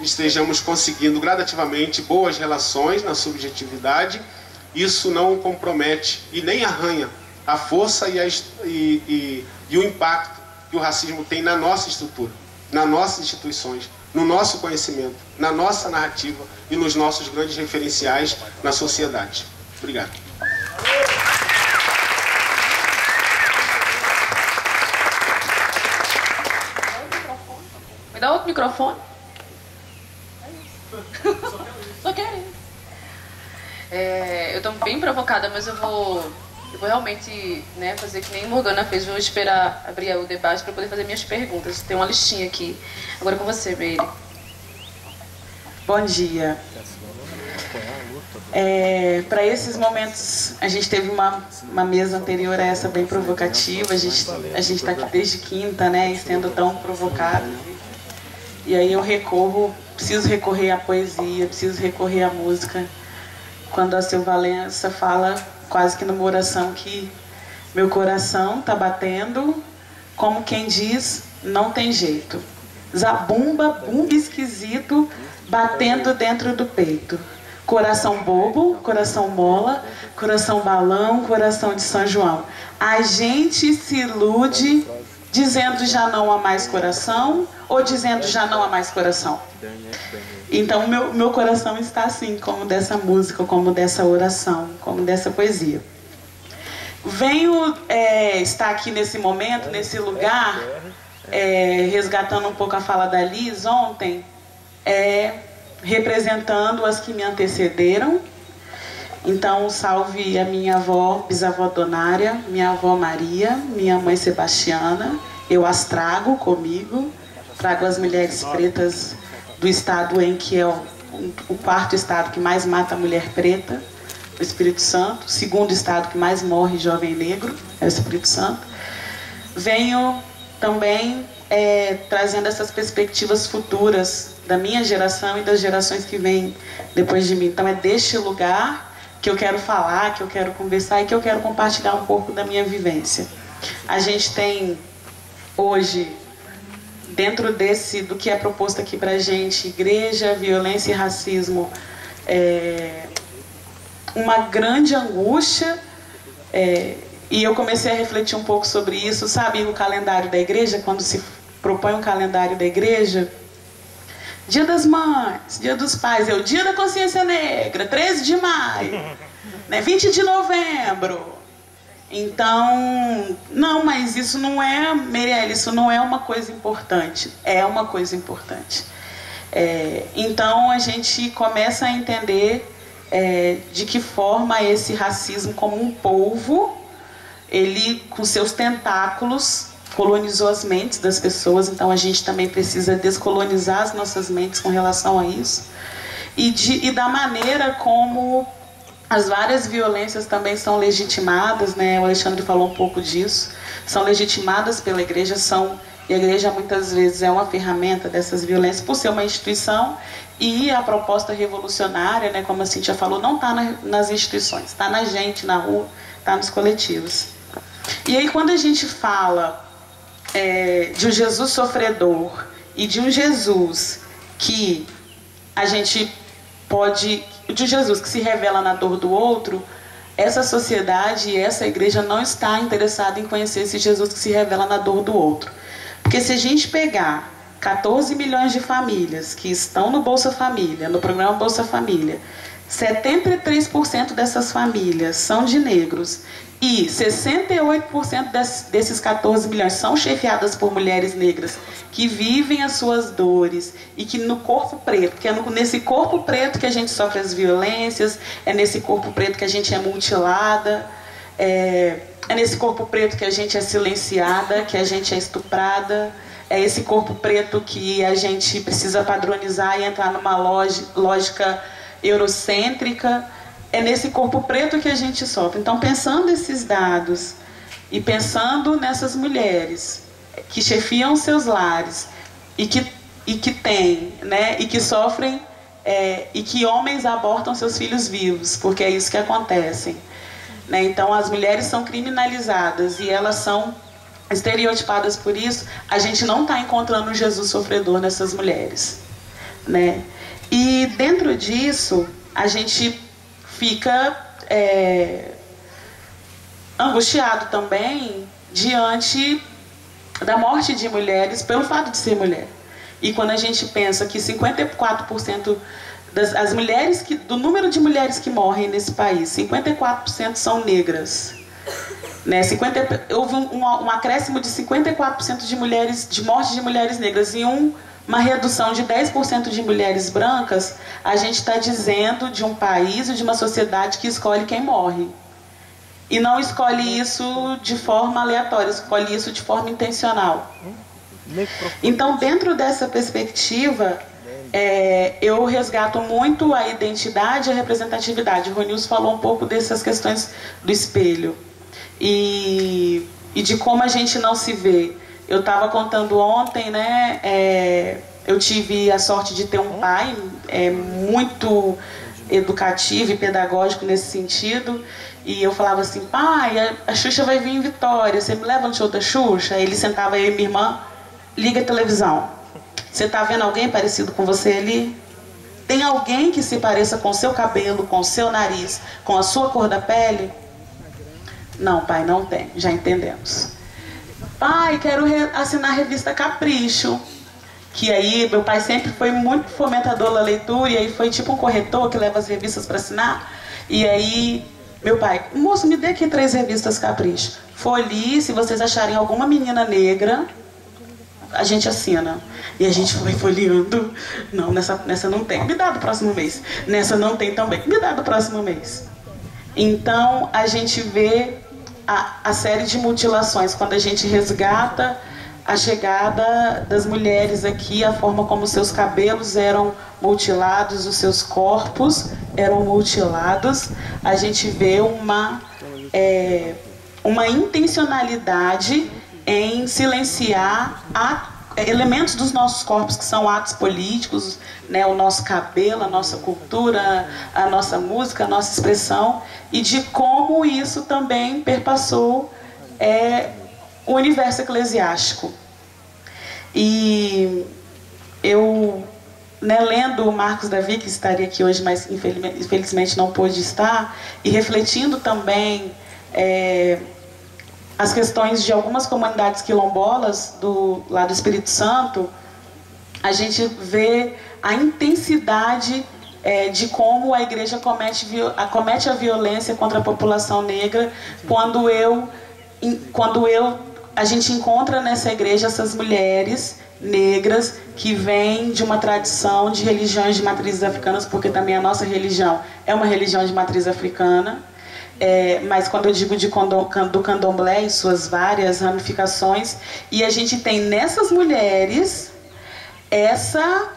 estejamos conseguindo gradativamente boas relações na subjetividade, isso não compromete e nem arranha a força e, a, e, e, e o impacto que o racismo tem na nossa estrutura, nas nossas instituições, no nosso conhecimento, na nossa narrativa e nos nossos grandes referenciais na sociedade. Obrigado. Me dá outro microfone. Só quero. É, eu estou bem provocada, mas eu vou, eu vou realmente né, fazer que nem Morgana fez. Vou esperar abrir o debate para poder fazer minhas perguntas. Tem uma listinha aqui. Agora com você, Meire. Bom dia. É, para esses momentos, a gente teve uma, uma mesa anterior a essa bem provocativa. A gente a está aqui desde quinta, né, sendo tão provocado. E aí eu recorro, preciso recorrer à poesia, preciso recorrer à música. Quando a Silva Valença fala, quase que numa oração, que meu coração está batendo, como quem diz, não tem jeito. Zabumba, bumba esquisito, batendo dentro do peito. Coração bobo, coração mola, coração balão, coração de São João. A gente se ilude dizendo já não há mais coração ou dizendo já não há mais coração. Então meu, meu coração está assim, como dessa música, como dessa oração, como dessa poesia. Venho é, estar aqui nesse momento, nesse lugar, é, resgatando um pouco a fala da Liz ontem, é, representando as que me antecederam. Então, salve a minha avó, bisavó Donária, minha avó Maria, minha mãe Sebastiana. Eu as trago comigo, trago as mulheres pretas do estado em que é o, quarto estado que mais mata a mulher preta, o Espírito Santo. O segundo estado que mais morre jovem negro é o Espírito Santo. Venho também é, trazendo essas perspectivas futuras da minha geração e das gerações que vêm depois de mim. Então é deste lugar que eu quero falar, que eu quero conversar e que eu quero compartilhar um pouco da minha vivência. A gente tem hoje, dentro desse do que é proposto aqui para gente, igreja, violência e racismo, é, uma grande angústia. É, e eu comecei a refletir um pouco sobre isso, sabe, no calendário da igreja, quando se propõe um calendário da igreja, Dia das Mães, Dia dos Pais, é o Dia da Consciência Negra, 13 de maio, né, 20 de novembro. Então, não, mas isso não é, Merielle, isso não é uma coisa importante. É uma coisa importante. É, então a gente começa a entender é, de que forma esse racismo como um polvo, ele com seus tentáculos colonizou as mentes das pessoas, então a gente também precisa descolonizar as nossas mentes com relação a isso. e, de, e da maneira como as várias violências também são legitimadas, né? O Alexandre falou um pouco disso. São legitimadas pela igreja, são e a igreja muitas vezes é uma ferramenta dessas violências por ser uma instituição e a proposta revolucionária, né, como a Cintia falou, não está na, nas instituições, está na gente, na rua, está nos coletivos. E aí quando a gente fala é, de um Jesus sofredor e de um Jesus que a gente pode, de um Jesus que se revela na dor do outro, essa sociedade e essa igreja não está interessada em conhecer esse Jesus que se revela na dor do outro. Porque se a gente pegar 14 milhões de famílias que estão no Bolsa Família, no programa Bolsa Família, 73% dessas famílias são de negros e 68% desses 14 milhões são chefiadas por mulheres negras que vivem as suas dores e que no corpo preto, que é nesse corpo preto que a gente sofre as violências, é nesse corpo preto que a gente é mutilada, é, é nesse corpo preto que a gente é silenciada, que a gente é estuprada, é esse corpo preto que a gente precisa padronizar e entrar numa lógica eurocêntrica. É nesse corpo preto que a gente sofre. Então, pensando esses dados e pensando nessas mulheres que chefiam seus lares e que, e que têm, né, e que sofrem, é, e que homens abortam seus filhos vivos, porque é isso que acontece. Né? Então, as mulheres são criminalizadas e elas são estereotipadas por isso. A gente não está encontrando Jesus sofredor nessas mulheres. Né? E dentro disso, a gente fica é, angustiado também diante da morte de mulheres pelo fato de ser mulher. E quando a gente pensa que 54% das as mulheres que, do número de mulheres que morrem nesse país, 54% são negras. Né, 50, houve um, um, um acréscimo de 54% de mulheres, de morte de mulheres negras e um, uma redução de 10% de mulheres brancas, a gente está dizendo de um país e de uma sociedade que escolhe quem morre. E não escolhe isso de forma aleatória, escolhe isso de forma intencional. Então, dentro dessa perspectiva, é, eu resgato muito a identidade e a representatividade. O Ronils falou um pouco dessas questões do espelho e, e de como a gente não se vê. Eu estava contando ontem, né? É, eu tive a sorte de ter um pai é, muito educativo e pedagógico nesse sentido. E eu falava assim, pai, a, Xuxa vai vir em Vitória, você me leva no show da Xuxa? Ele sentava aí, minha irmã, liga a televisão. Você está vendo alguém parecido com você ali? Tem alguém que se pareça com seu cabelo, com seu nariz, com a sua cor da pele? Não, pai, não tem. Já entendemos. Pai, quero assinar a revista Capricho. Que aí, meu pai sempre foi muito fomentador da leitura, e aí foi tipo um corretor que leva as revistas para assinar. E aí, meu pai, moço, me dê aqui três revistas Capricho. Folhe, se vocês acharem alguma menina negra, a gente assina. E a gente foi folheando. Não, nessa, nessa não tem. Me dá do próximo mês. Nessa não tem também. Me dá do próximo mês. Então a gente vê a, a série de mutilações. Quando a gente resgata a chegada das mulheres aqui, a forma como seus cabelos eram mutilados, os seus corpos eram mutilados, a gente vê uma, é, uma intencionalidade em silenciar a, elementos dos nossos corpos que são atos políticos, né, o nosso cabelo, a nossa cultura, a nossa música, a nossa expressão, e de como isso também perpassou é, o universo eclesiástico. E eu, né, lendo o Marcos Davi, que estaria aqui hoje, mas infelizmente não pôde estar, e refletindo também é, as questões de algumas comunidades quilombolas do lado do Espírito Santo, a gente vê a intensidade é, de como a igreja comete, comete a violência contra a população negra quando eu, quando eu a gente encontra nessa igreja essas mulheres negras que vêm de uma tradição de religiões de matrizes africanas, porque também a nossa religião é uma religião de matriz africana é, mas quando eu digo de do candomblé e suas várias ramificações, e a gente tem nessas mulheres essa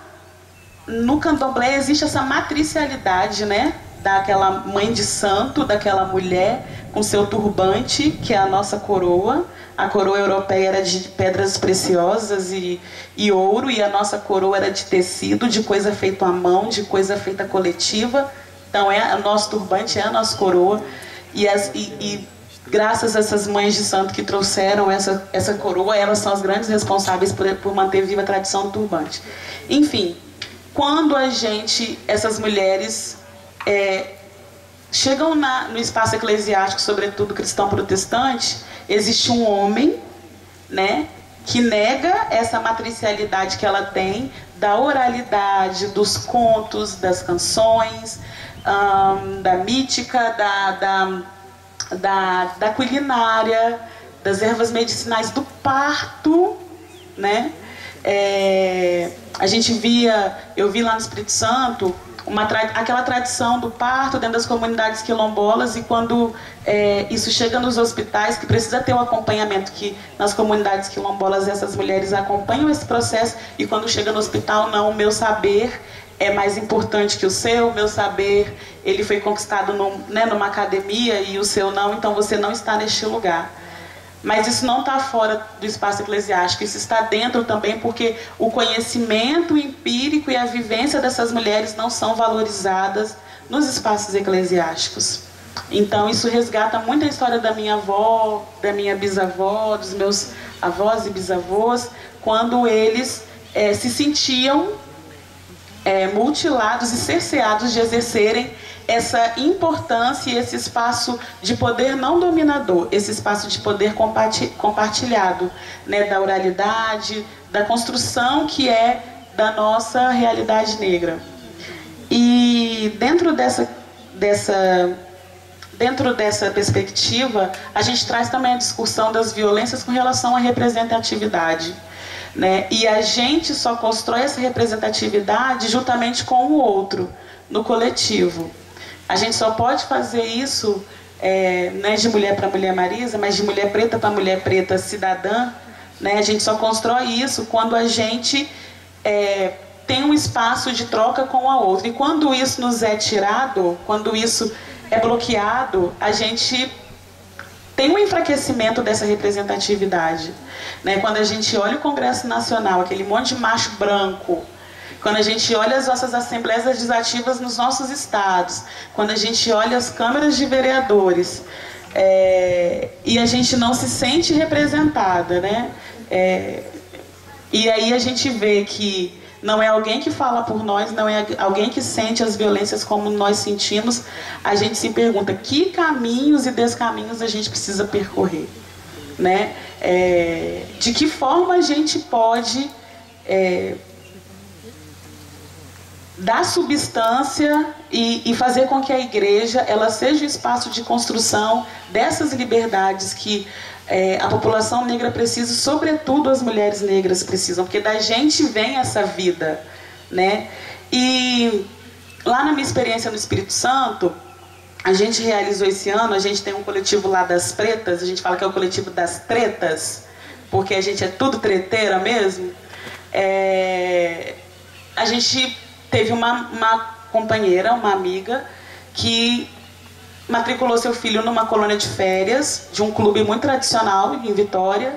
no candomblé existe essa matricialidade, né? Daquela mãe de santo, daquela mulher com seu turbante, que é a nossa coroa. A coroa europeia era de pedras preciosas e, e ouro, e a nossa coroa era de tecido, de coisa feita à mão, de coisa feita coletiva. Então, é, o nosso turbante é a nossa coroa. E, as, e, e graças a essas mães de santo que trouxeram essa, essa coroa, elas são as grandes responsáveis por, por manter viva a tradição do turbante. Enfim, quando a gente, essas mulheres, é, chegam na, no espaço eclesiástico, sobretudo cristão protestante, existe um homem, né, que nega essa matricialidade que ela tem da oralidade, dos contos, das canções, um, da mítica, da, da, da, da culinária, das ervas medicinais, do parto, né? É, a gente via, eu vi lá no Espírito Santo, uma, aquela tradição do parto dentro das comunidades quilombolas e quando é, isso chega nos hospitais, que precisa ter um acompanhamento, que nas comunidades quilombolas essas mulheres acompanham esse processo e quando chega no hospital, não, o meu saber é mais importante que o seu, meu saber ele foi conquistado num, né, numa academia e o seu não, então você não está neste lugar. Mas isso não está fora do espaço eclesiástico, isso está dentro também porque o conhecimento empírico e a vivência dessas mulheres não são valorizadas nos espaços eclesiásticos. Então isso resgata muito a história da minha avó, da minha bisavó, dos meus avós e bisavós, quando eles é, se sentiam é, mutilados e cerceados de exercerem essa importância e esse espaço de poder não dominador, esse espaço de poder compartilhado, né, da oralidade, da construção que é da nossa realidade negra. E dentro dessa, dessa, dentro dessa perspectiva, a gente traz também a discussão das violências com relação à representatividade. Né? E a gente só constrói essa representatividade juntamente com o outro, no coletivo. A gente só pode fazer isso é, não é de mulher para mulher Marisa, mas de mulher preta para mulher preta cidadã. Né? A gente só constrói isso quando a gente é, tem um espaço de troca com a outra. E quando isso nos é tirado, quando isso é bloqueado, a gente tem um enfraquecimento dessa representatividade. Né? Quando a gente olha o Congresso Nacional, aquele monte de macho branco, quando a gente olha as nossas assembleias legislativas nos nossos estados, quando a gente olha as câmaras de vereadores, é, e a gente não se sente representada, né? É, e aí a gente vê que não é alguém que fala por nós, não é alguém que sente as violências como nós sentimos. A gente se pergunta que caminhos e descaminhos a gente precisa percorrer, né? É, de que forma a gente pode é, dar substância e, e, fazer com que a igreja ela seja o espaço de construção dessas liberdades que é, a população negra precisa, sobretudo as mulheres negras precisam, porque da gente vem essa vida, né? E lá na minha experiência no Espírito Santo, a gente realizou esse ano, a gente tem um coletivo lá das pretas, a gente fala que é o coletivo das tretas, porque a gente é tudo treteira mesmo. É, a gente teve uma, uma companheira, uma amiga, que matriculou seu filho numa colônia de férias de um clube muito tradicional em Vitória.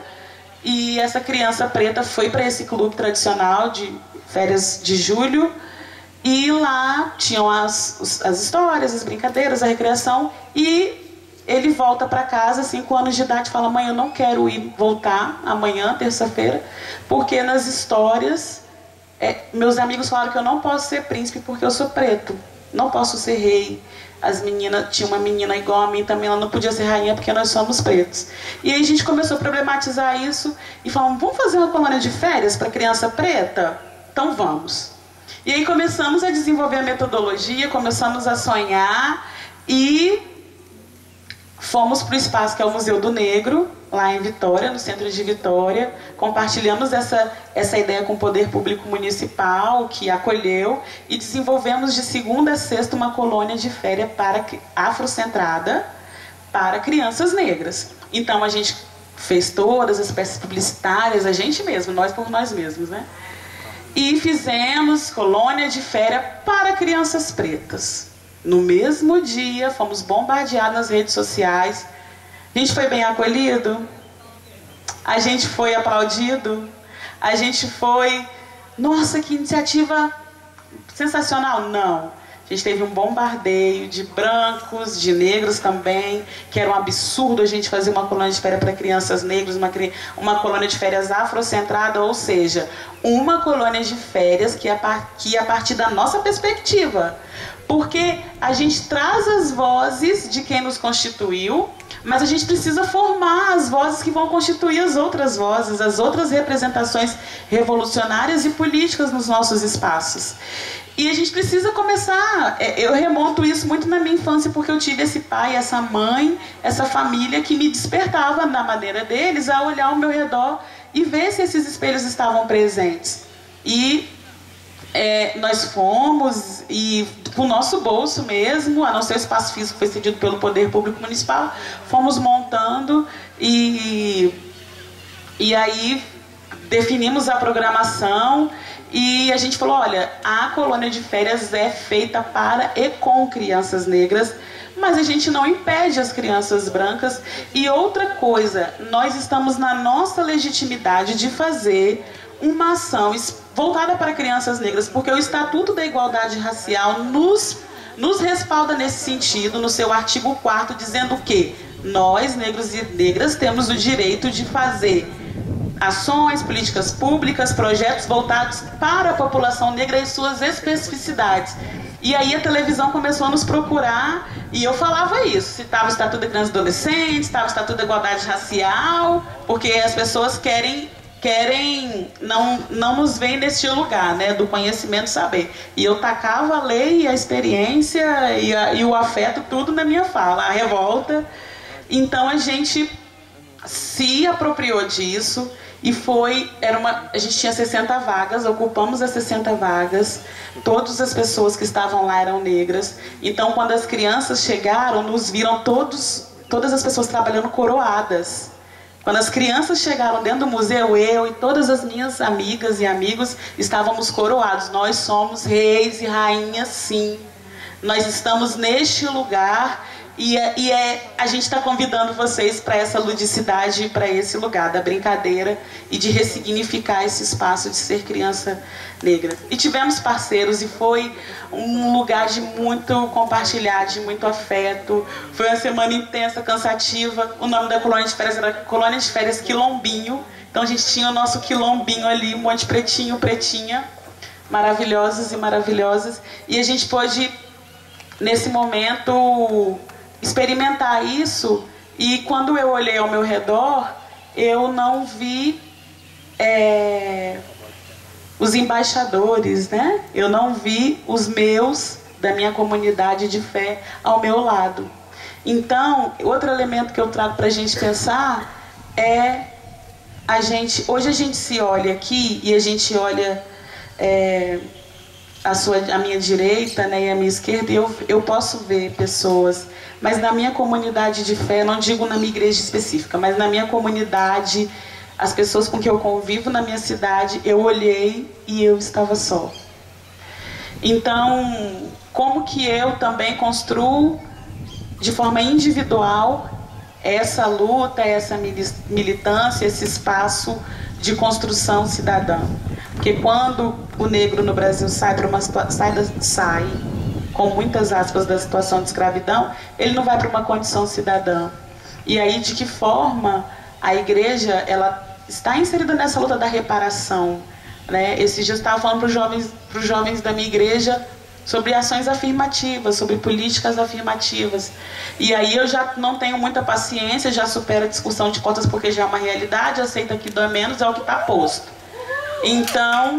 E essa criança preta foi para esse clube tradicional de férias de julho. E lá tinham as, as histórias, as brincadeiras, a recreação. E ele volta para casa, 5 anos de idade, fala: Mãe, eu não quero ir voltar amanhã, terça-feira, porque nas histórias é, meus amigos falaram que eu não posso ser príncipe porque eu sou preto. Não posso ser rei. As meninas, tinha uma menina igual a mim também, ela não podia ser rainha porque nós somos pretos. E aí a gente começou a problematizar isso e falamos, vamos fazer uma colônia de férias para criança preta? Então vamos. E aí começamos a desenvolver a metodologia, começamos a sonhar e fomos para o espaço que é o Museu do Negro, lá em Vitória, no centro de Vitória. Compartilhamos essa, essa ideia com o poder público municipal, que acolheu, e desenvolvemos de segunda a sexta uma colônia de férias para afrocentrada para crianças negras. Então a gente fez todas as peças publicitárias, a gente mesmo, nós por nós mesmos, né? e fizemos colônia de férias para crianças pretas. No mesmo dia, fomos bombardeados nas redes sociais. A gente foi bem acolhido, a gente foi aplaudido, a gente foi. Nossa, que iniciativa sensacional! Não. A gente teve um bombardeio de brancos, de negros também, que era um absurdo a gente fazer uma colônia de férias para crianças negras, uma, uma colônia de férias afrocentrada, ou seja, uma colônia de férias que, a, que a partir da nossa perspectiva. Porque a gente traz as vozes de quem nos constituiu, mas a gente precisa formar as vozes que vão constituir as outras vozes, as outras representações revolucionárias e políticas nos nossos espaços. E a gente precisa começar. É, eu remonto isso muito na minha infância, porque eu tive esse pai, essa mãe, essa família que me despertava na maneira deles a olhar ao meu redor e ver se esses espelhos estavam presentes. E é, nós fomos, e com o nosso bolso mesmo, a não ser o espaço físico foi cedido pelo Poder Público Municipal, fomos montando e, e aí definimos a programação e a gente falou, olha, a colônia de férias é feita para e com crianças negras, mas a gente não impede as crianças brancas. E outra coisa, nós estamos na nossa legitimidade de fazer uma ação voltada para crianças negras, porque o Estatuto da Igualdade Racial nos, nos respalda nesse sentido, no seu artigo 4 dizendo que nós, negros e negras, temos o direito de fazer ações, políticas públicas, projetos voltados para a população negra e suas especificidades. E aí a televisão começou a nos procurar e eu falava isso. Citava o Estatuto da Criança e Adolescente, citava o Estatuto da Igualdade Racial, porque as pessoas querem querem não não nos veem neste lugar, né, do conhecimento saber. E eu tacava a lei, a experiência e, a, e o afeto tudo na minha fala, a revolta. Então a gente se apropriou disso e foi, era uma, a gente tinha 60 vagas, ocupamos as 60 vagas, todas as pessoas que estavam lá eram negras. Então, quando as crianças chegaram, nos viram todos, todas as pessoas trabalhando coroadas. Quando as crianças chegaram dentro do museu, eu e todas as minhas amigas e amigos estávamos coroados. Nós somos reis e rainhas, sim. Nós estamos neste lugar e, é, e é, a gente está convidando vocês para essa ludicidade, para esse lugar da brincadeira e de ressignificar esse espaço de ser criança negra. E tivemos parceiros e foi um lugar de muito compartilhar, de muito afeto. Foi uma semana intensa, cansativa. O nome da colônia de férias era Colônia de Férias Quilombinho. Então a gente tinha o nosso quilombinho ali, um monte pretinho, pretinha, maravilhosos e maravilhosas. E a gente pôde, nesse momento, experimentar isso e quando eu olhei ao meu redor, eu não vi é, os embaixadores, né? Eu não vi os meus da minha comunidade de fé ao meu lado. Então, outro elemento que eu trago para a gente pensar é a gente. Hoje a gente se olha aqui e a gente olha é, a, sua, a minha direita né, e a minha esquerda e eu, eu posso ver pessoas mas na minha comunidade de fé, não digo na minha igreja específica, mas na minha comunidade, as pessoas com que eu convivo na minha cidade, eu olhei e eu estava só. Então, como que eu também construo de forma individual essa luta, essa militância, esse espaço de construção cidadã? Porque quando o negro no Brasil sai uma sai, sai com muitas aspas, da situação de escravidão, ele não vai para uma condição cidadã. E aí, de que forma a igreja ela está inserida nessa luta da reparação? Né? Esses dias eu estava falando para os jovens, jovens da minha igreja sobre ações afirmativas, sobre políticas afirmativas. E aí eu já não tenho muita paciência, já supero a discussão de cotas porque já é uma realidade, aceita que dói menos, é o que está posto. Então,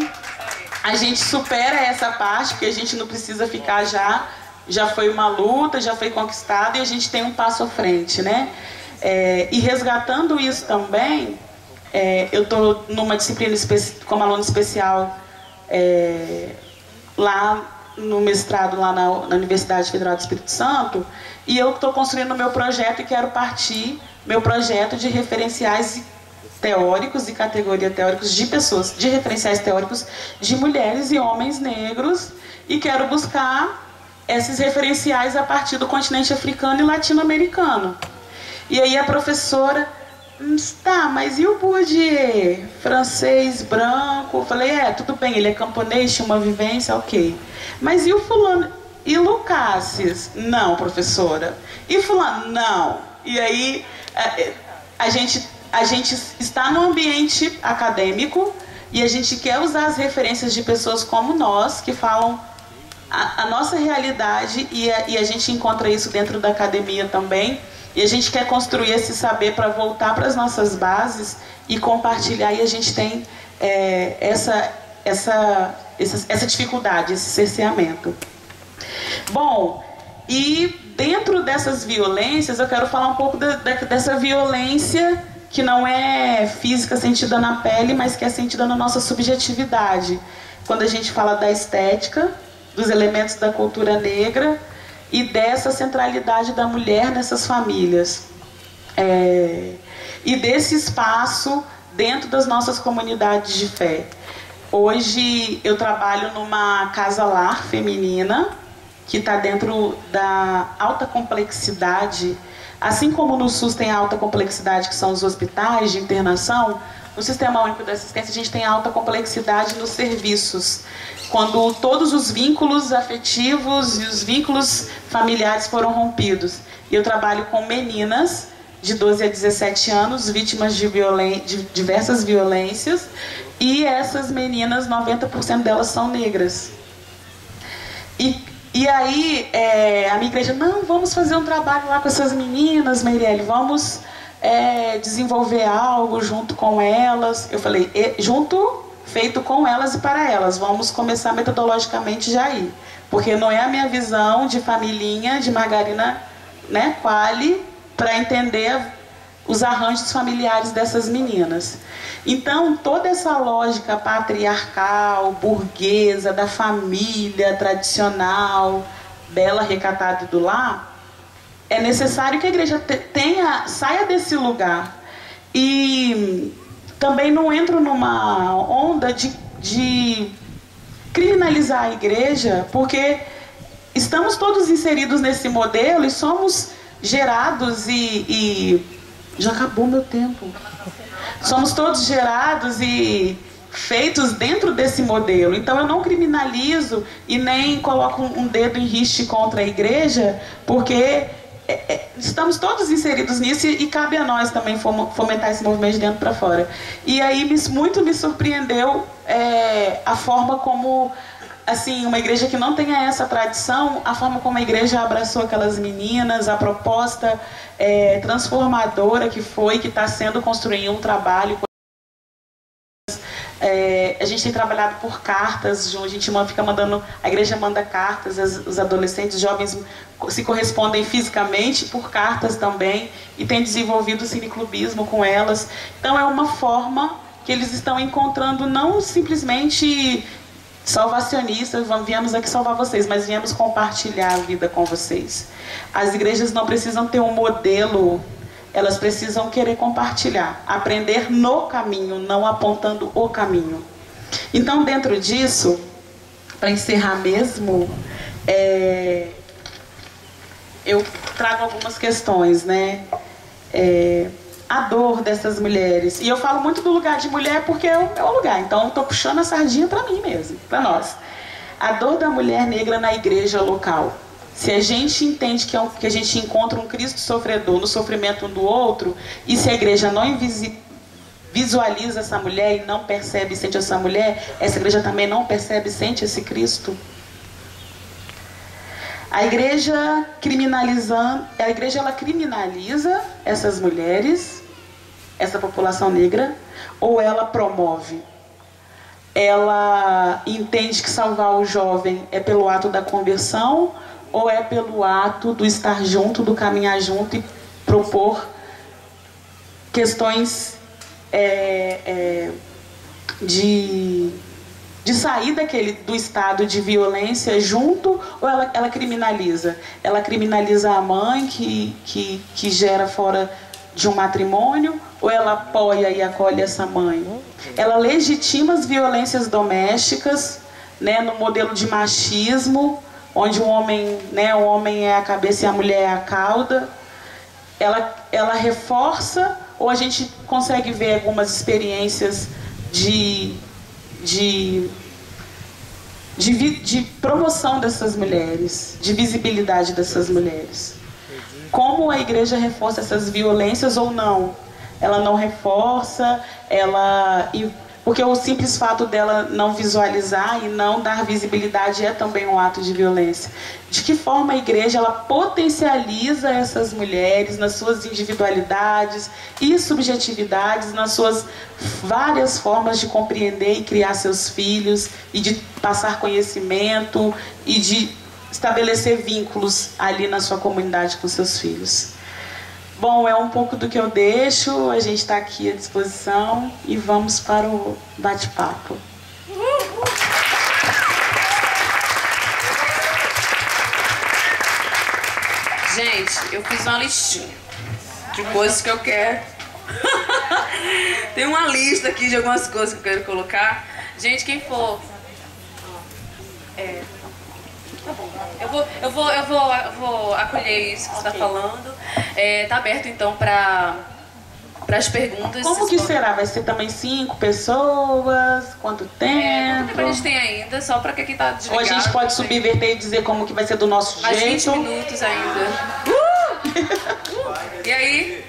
a gente supera essa parte, porque a gente não precisa ficar já, já foi uma luta, já foi conquistado e a gente tem um passo à frente, né? É, e resgatando isso também, é, eu estou numa disciplina como aluno especial é, lá no mestrado lá na, na, Universidade Federal do Espírito Santo e eu estou construindo o meu projeto e quero partir meu projeto de referenciais teóricos e categoria teóricos de pessoas, de referenciais teóricos de mulheres e homens negros e quero buscar esses referenciais a partir do continente africano e latino-americano. E aí a professora, hum, tá, mas e o Bourdieu? Francês, branco? Eu falei, é, tudo bem, ele é camponês, tinha uma vivência, ok. Mas e o fulano? E Lucácias? Não, professora. E fulano? Não. E aí a, a gente a gente está no ambiente acadêmico e a gente quer usar as referências de pessoas como nós, que falam a, a nossa realidade, e a, e a gente encontra isso dentro da academia também. E a gente quer construir esse saber para voltar para as nossas bases e compartilhar, e a gente tem é, essa, essa, essa, essa dificuldade, esse cerceamento. Bom, e dentro dessas violências, eu quero falar um pouco da, da, dessa violência que não é física sentida na pele, mas que é sentida na nossa subjetividade. Quando a gente fala da estética, dos elementos da cultura negra e dessa centralidade da mulher nessas famílias. É, e desse espaço dentro das nossas comunidades de fé. Hoje eu trabalho numa casa-lar feminina que está dentro da alta complexidade Assim como no SUS tem alta complexidade, que são os hospitais de internação, no Sistema Único da Assistência a gente tem alta complexidade nos serviços. Quando todos os vínculos afetivos e os vínculos familiares foram rompidos. E eu trabalho com meninas de 12 a 17 anos, vítimas de, violen de diversas violências, e essas meninas, 90% delas são negras. E aí é, a minha igreja, não, vamos fazer um trabalho lá com essas meninas, Meirelle, vamos é, desenvolver algo junto com elas. Eu falei, junto, feito com elas e para elas, vamos começar metodologicamente já aí. Porque não é a minha visão de familhinha, de margarina né, quali, para entender os arranjos familiares dessas meninas. Então, toda essa lógica patriarcal, burguesa, da família tradicional, bela, recatada do lar, é necessário que a igreja tenha, saia desse lugar. E também não entro numa onda de, de criminalizar a igreja, porque estamos todos inseridos nesse modelo e somos gerados e, e já acabou meu tempo. Somos todos gerados e feitos dentro desse modelo. Então eu não criminalizo e nem coloco um dedo em riste contra a igreja, porque é, é, estamos todos inseridos nisso e, cabe a nós também fomentar esse movimento de dentro para fora. E aí muito me surpreendeu é, a forma como assim, uma igreja que não tenha essa tradição, a forma como a igreja abraçou aquelas meninas, a proposta é, transformadora que foi, que está sendo construir um trabalho. É, a gente tem trabalhado por cartas, a gente fica mandando, a igreja manda cartas, as, os adolescentes, os jovens se correspondem fisicamente por cartas também e tem desenvolvido o cineclubismo com elas. Então é uma forma que eles estão encontrando não simplesmente salvacionistas, viemos aqui salvar vocês, mas viemos compartilhar a vida com vocês. As igrejas não precisam ter um modelo, elas precisam querer compartilhar, aprender no caminho, não apontando o caminho. Então, dentro disso, para encerrar mesmo, é, eu trago algumas questões, né? É, a dor dessas mulheres. E eu falo muito do lugar de mulher porque é o lugar. Então, estou puxando a sardinha para mim mesmo, para nós. A dor da mulher negra na igreja local. Se a gente entende que, é um, que a gente encontra um Cristo sofredor no sofrimento um do outro, e se a igreja não visualiza essa mulher e não percebe e sente essa mulher, essa igreja também não percebe e sente esse Cristo. A igreja criminalizando, a igreja ela criminaliza essas mulheres essa população negra ou ela promove? Ela entende que salvar o jovem é pelo ato da conversão ou é pelo ato do estar junto, do caminhar junto e propor questões é, é, de, de sair daquele, do estado de violência junto ou ela, ela criminaliza? Ela criminaliza a mãe que, que, que gera fora de um matrimônio ou ela apoia e acolhe essa mãe? Ela legitima as violências domésticas, né, no modelo de machismo, onde o homem, né, o homem é a cabeça e a mulher é a cauda. Ela, ela reforça ou a gente consegue ver algumas experiências de, de, de, de promoção dessas mulheres, de visibilidade dessas mulheres? Como a igreja reforça essas violências ou não? Ela não reforça, ela porque o simples fato dela não visualizar e não dar visibilidade é também um ato de violência. De que forma a igreja ela potencializa essas mulheres nas suas individualidades e subjetividades, nas suas várias formas de compreender e criar seus filhos e de passar conhecimento e de estabelecer vínculos ali na sua comunidade com seus filhos. Bom, é um pouco do que eu deixo, a gente está aqui à disposição e vamos para o bate-papo. Gente, eu fiz uma listinha de coisas que eu quero. Tem uma lista aqui de algumas coisas que eu quero colocar. Gente, quem for. É, Tá bom. Eu vou, eu vou, eu vou, eu vou acolher isso que você está falando. É, tá aberto então para para as perguntas. Como que será? Vai ser também cinco pessoas? Quanto tempo? É, quanto tempo a gente tem ainda? Só para quem está desligado. Ou a gente pode subverter e dizer como que vai ser do nosso Mais jeito. Mais 20 minutos ainda. Uh! e aí?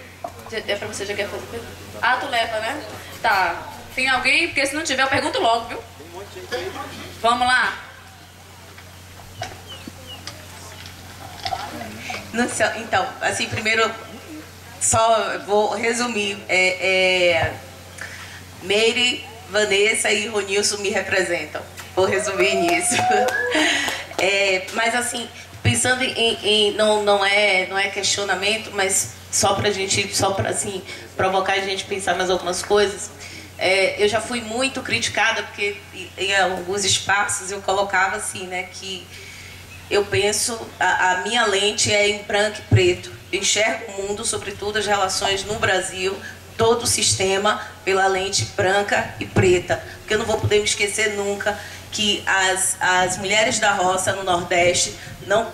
É para você já quer fazer pergunta? Ah, tu leva, né? Tá. Tem alguém? Porque se não tiver, eu pergunto logo, viu? Vamos lá. Então, assim, primeiro, só vou resumir. É, é, Meire, Vanessa e Ronilson me representam. Vou resumir nisso. É, mas assim, pensando em, em, não, não, é, não é questionamento, mas só pra gente, só pra assim, provocar a gente pensar mais algumas coisas. É, eu já fui muito criticada porque em alguns espaços eu colocava assim, né, que eu penso, a, a, minha lente é em branco e preto. Eu enxergo o mundo, sobretudo as relações no Brasil, todo o sistema pela lente branca e preta. Porque eu não vou poder me esquecer nunca que as, as mulheres da roça no Nordeste não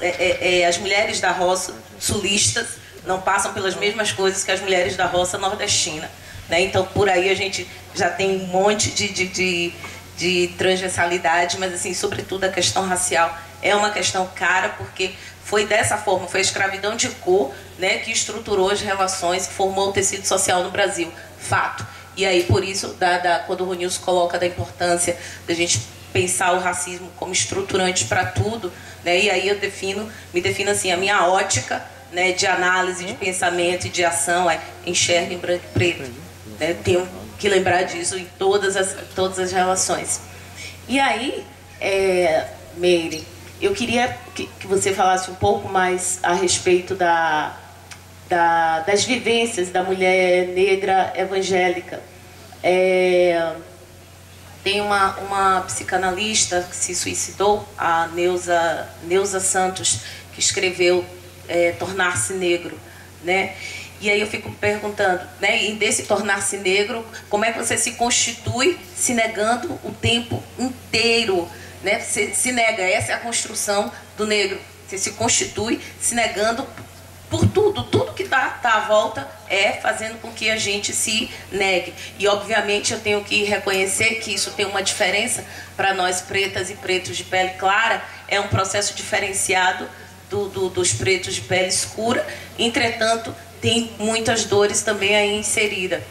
é, é, é, as mulheres da roça sulistas não passam pelas mesmas coisas que as mulheres da roça nordestina. Né? Então por aí a gente já tem um monte de, de, de, de transversalidade, mas assim, sobretudo a questão racial é uma questão cara, porque foi dessa forma, foi a escravidão de cor né, que estruturou as relações, formou o tecido social no Brasil. Fato. E aí, por isso, da, da, quando o Ronilson coloca da importância da gente pensar o racismo como estruturante para tudo, né, e aí eu defino, me defino assim, a minha ótica né, de análise, de pensamento e de ação é enxerga em branco e preto. Né, tenho que lembrar disso em todas as, todas as relações. E aí, é, Meire, eu queria que, que você falasse um pouco mais a respeito da, da, das vivências da mulher negra evangélica. É, tem uma, uma psicanalista que se suicidou, a Neuza, Neuza Santos, que escreveu é, Tornar-se Negro. Né? E aí eu fico perguntando, né, e desse tornar-se negro, como é que você se constitui se negando o tempo inteiro né? Você se nega, essa é a construção do negro. Você se constitui se negando por tudo, tudo que está tá à volta é fazendo com que a gente se negue. E obviamente eu tenho que reconhecer que isso tem uma diferença para nós pretas e pretos de pele clara, é um processo diferenciado do, do, dos pretos de pele escura, entretanto tem muitas dores também aí inseridas.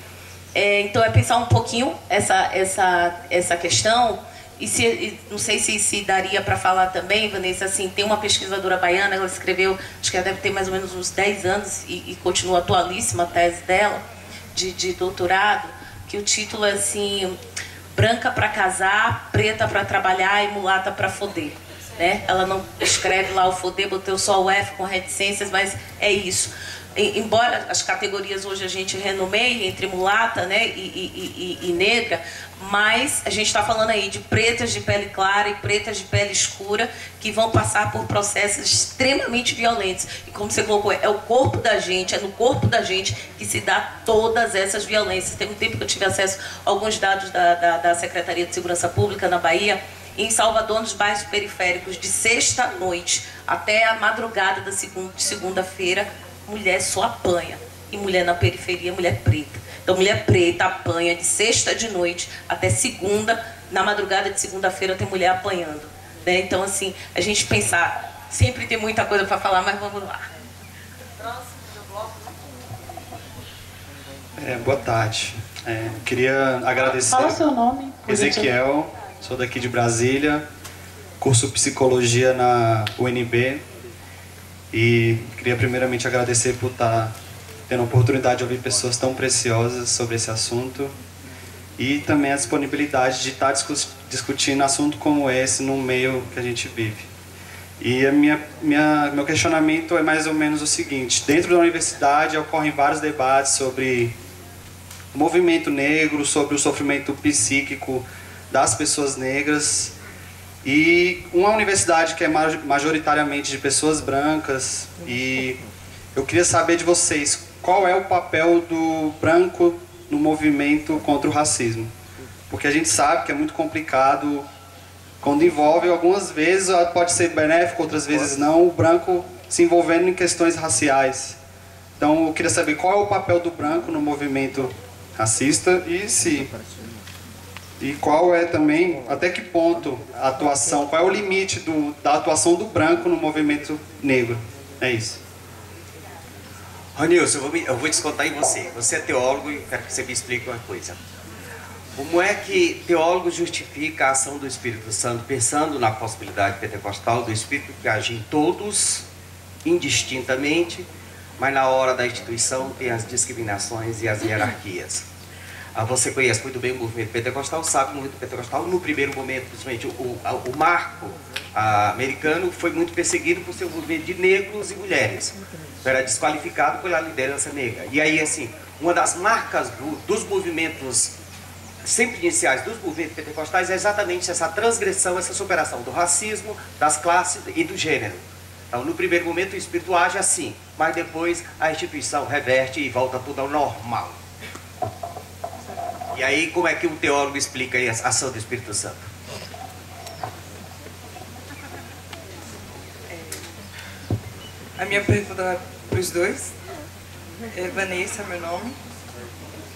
É, então é pensar um pouquinho essa, essa, essa questão e se, não sei se, se daria para falar também, Vanessa, assim, tem uma pesquisadora baiana, ela escreveu, acho que ela deve ter mais ou menos uns 10 anos e, e continua atualíssima a tese dela, de, de doutorado, que o título é assim, branca para casar, preta para trabalhar e mulata para foder. Né? Ela não escreve lá o foder, boteu só o F com reticências, mas é isso. embora as categorias hoje a gente renomeie entre mulata né, e, e, e, e negra, mas a gente está falando aí de pretas de pele clara e pretas de pele escura que vão passar por processos extremamente violentos. E como você colocou, é o corpo da gente, é no corpo da gente que se dá todas essas violências. Tem um tempo que eu tive acesso a alguns dados da, da, da Secretaria de Segurança Pública na Bahia, em Salvador, nos bairros periféricos, de sexta-noite até a madrugada da segunda-feira, mulher só apanha. E mulher na periferia, mulher preta. Então, mulher preta apanha de sexta de noite até segunda, na madrugada de segunda-feira tem mulher apanhando. Né? Então, assim, a gente pensar, sempre tem muita coisa para falar, mas vamos lá. É, boa tarde. É, queria agradecer. Fala seu nome. Ezequiel, sou daqui de Brasília, curso psicologia na UNB. E queria primeiramente agradecer por estar tendo a oportunidade de ouvir pessoas tão preciosas sobre esse assunto e também a disponibilidade de estar discutindo assunto como esse no meio que a gente vive. E a minha, minha, meu questionamento é mais ou menos o seguinte: dentro da universidade ocorrem vários debates sobre movimento negro, sobre o sofrimento psíquico das pessoas negras e uma universidade que é majoritariamente de pessoas brancas e eu queria saber de vocês qual é o papel do branco no movimento contra o racismo. Porque a gente sabe que é muito complicado quando envolve algumas vezes pode ser benéfico, outras vezes não, o branco se envolvendo em questões raciais. Então eu queria saber qual é o papel do branco no movimento racista e se e qual é também, até que ponto a atuação, qual é o limite do, da atuação do branco no movimento negro? É isso. Ronilson, eu vou, eu vou descontar em você. Você é teólogo e quero que você me explique uma coisa. Como é que teólogo justifica a ação do Espírito Santo pensando na possibilidade pentecostal do Espírito que age em todos, indistintamente, mas na hora da instituição tem as discriminações e as hierarquias? Ah, você conhece muito bem o movimento pentecostal, sabe o movimento pentecostal, no primeiro momento, principalmente o, o, marco ah, americano, foi muito perseguido por ser um movimento de negros e mulheres. Era desqualificado pela liderança negra. E aí, assim, uma das marcas do, dos movimentos sempre iniciais dos movimentos pentecostais é exatamente essa transgressão, essa superação do racismo, das classes e do gênero. Então, no primeiro momento, o espírito age assim, mas depois a instituição reverte e volta tudo ao normal. E aí, como é que um teólogo explica a ação do Espírito Santo? A minha pergunta para os dois. É Vanessa, meu nome.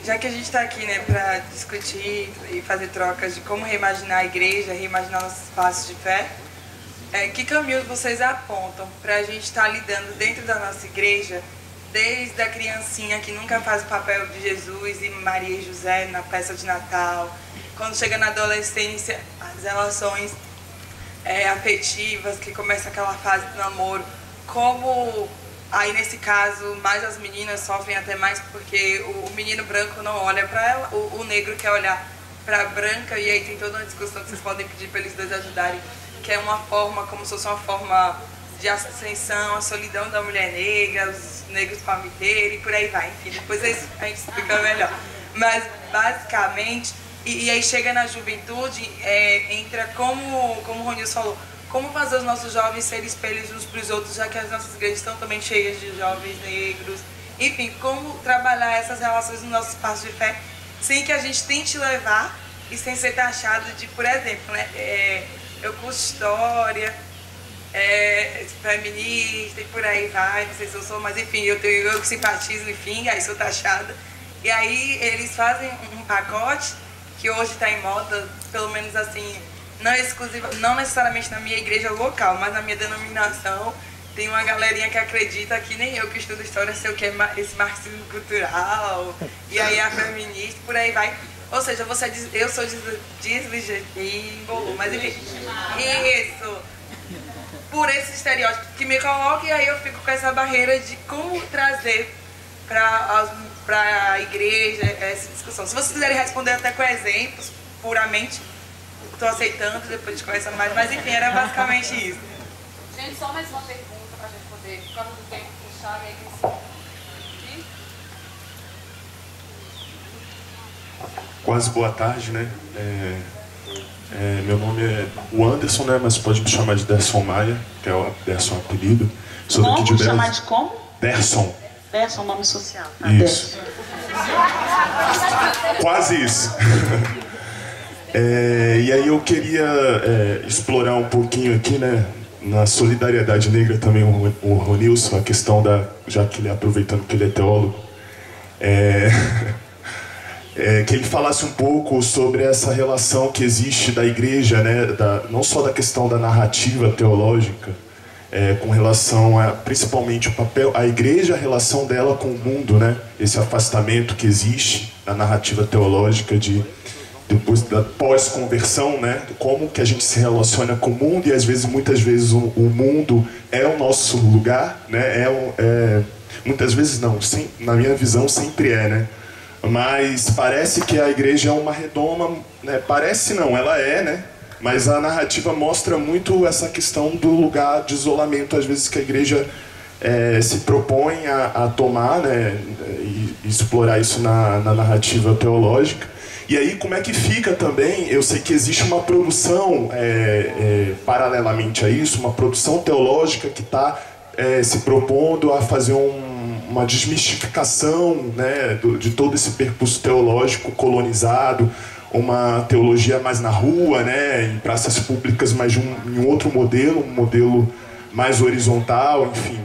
Já que a gente está aqui né, para discutir e fazer trocas de como reimaginar a igreja, reimaginar nossos espaços de fé, é, que caminhos vocês apontam para a gente estar tá lidando dentro da nossa igreja desde a criancinha que nunca faz o papel de Jesus e Maria e José na peça de Natal, quando chega na adolescência, as relações é, afetivas, que começa aquela fase do namoro, como aí nesse caso mais as meninas sofrem até mais porque o, o menino branco não olha para ela, o, o negro quer olhar para a branca e aí tem toda uma discussão que vocês podem pedir para eles dois ajudarem, que é uma forma, como se fosse uma forma de ascensão, a solidão da mulher negra, os negros palmiteiros e por aí vai. Enfim, depois a gente explica melhor. Mas, basicamente, e, e aí chega na juventude, é, entra como, como o Ronils falou, como fazer os nossos jovens serem espelhos uns para os outros, já que as nossas igrejas estão também cheias de jovens negros. Enfim, como trabalhar essas relações no nosso espaço de fé, sem que a gente tente levar e sem ser taxado de, por exemplo, né, é, eu curso história, é, feminista e por aí vai, não sei se eu sou, mas enfim, eu, tenho, eu simpatizo, enfim, aí sou taxada. E aí eles fazem um pacote que hoje está em moda, pelo menos assim, não exclusiva, não necessariamente na minha igreja local, mas na minha denominação, tem uma galerinha que acredita que nem eu que estudo história sei o que é esse marxismo cultural, e aí a feminista, por aí vai. Ou seja, você diz, eu sou deslegitimada, mas enfim. Isso por esse estereótipo que me coloca e aí eu fico com essa barreira de como trazer para a igreja essa discussão. Se vocês quiserem responder até com exemplos, puramente, estou aceitando, depois a gente conversa mais, mas enfim, era basicamente isso. Gente, só mais uma pergunta para a gente poder, por causa do tempo, puxar aí. Quase boa tarde, né? É é, meu nome é o Anderson, né? Mas pode me chamar de Derson Maia, que é o Derson apelido. Sou de Como? Brasília. Chamar de como? Derson. Derson, nome social. Ah, Isso. Quase isso. É, e aí eu queria é, explorar um pouquinho aqui, né, na solidariedade negra também o, o Ronilson, a questão da, já que ele aproveitando que ele é teólogo, é, é, que ele falasse um pouco sobre essa relação que existe da igreja, né, da, não só da questão da narrativa teológica, é, com relação a principalmente o papel, a igreja, a relação dela com o mundo, né? Esse afastamento que existe na narrativa teológica de depois da pós-conversão, né? Como que a gente se relaciona com o mundo e às vezes, muitas vezes, o, o mundo é o nosso lugar, né? É, é- muitas vezes não, sem, na minha visão sempre é, né? Mas parece que a igreja é uma redoma, né? Parece não, ela é, né? Mas a narrativa mostra muito essa questão do lugar de isolamento, às vezes que a igreja eh, se propõe a, a tomar, né? E, explorar isso na, na narrativa teológica. E aí, como é que fica também? Eu sei que existe uma produção, é, é, paralelamente a isso, uma produção teológica que está se propondo a fazer um- uma desmistificação né, do- de todo esse percurso teológico colonizado, uma teologia mais na rua, né, em praças públicas, mas um, em um outro modelo, um modelo mais horizontal, enfim.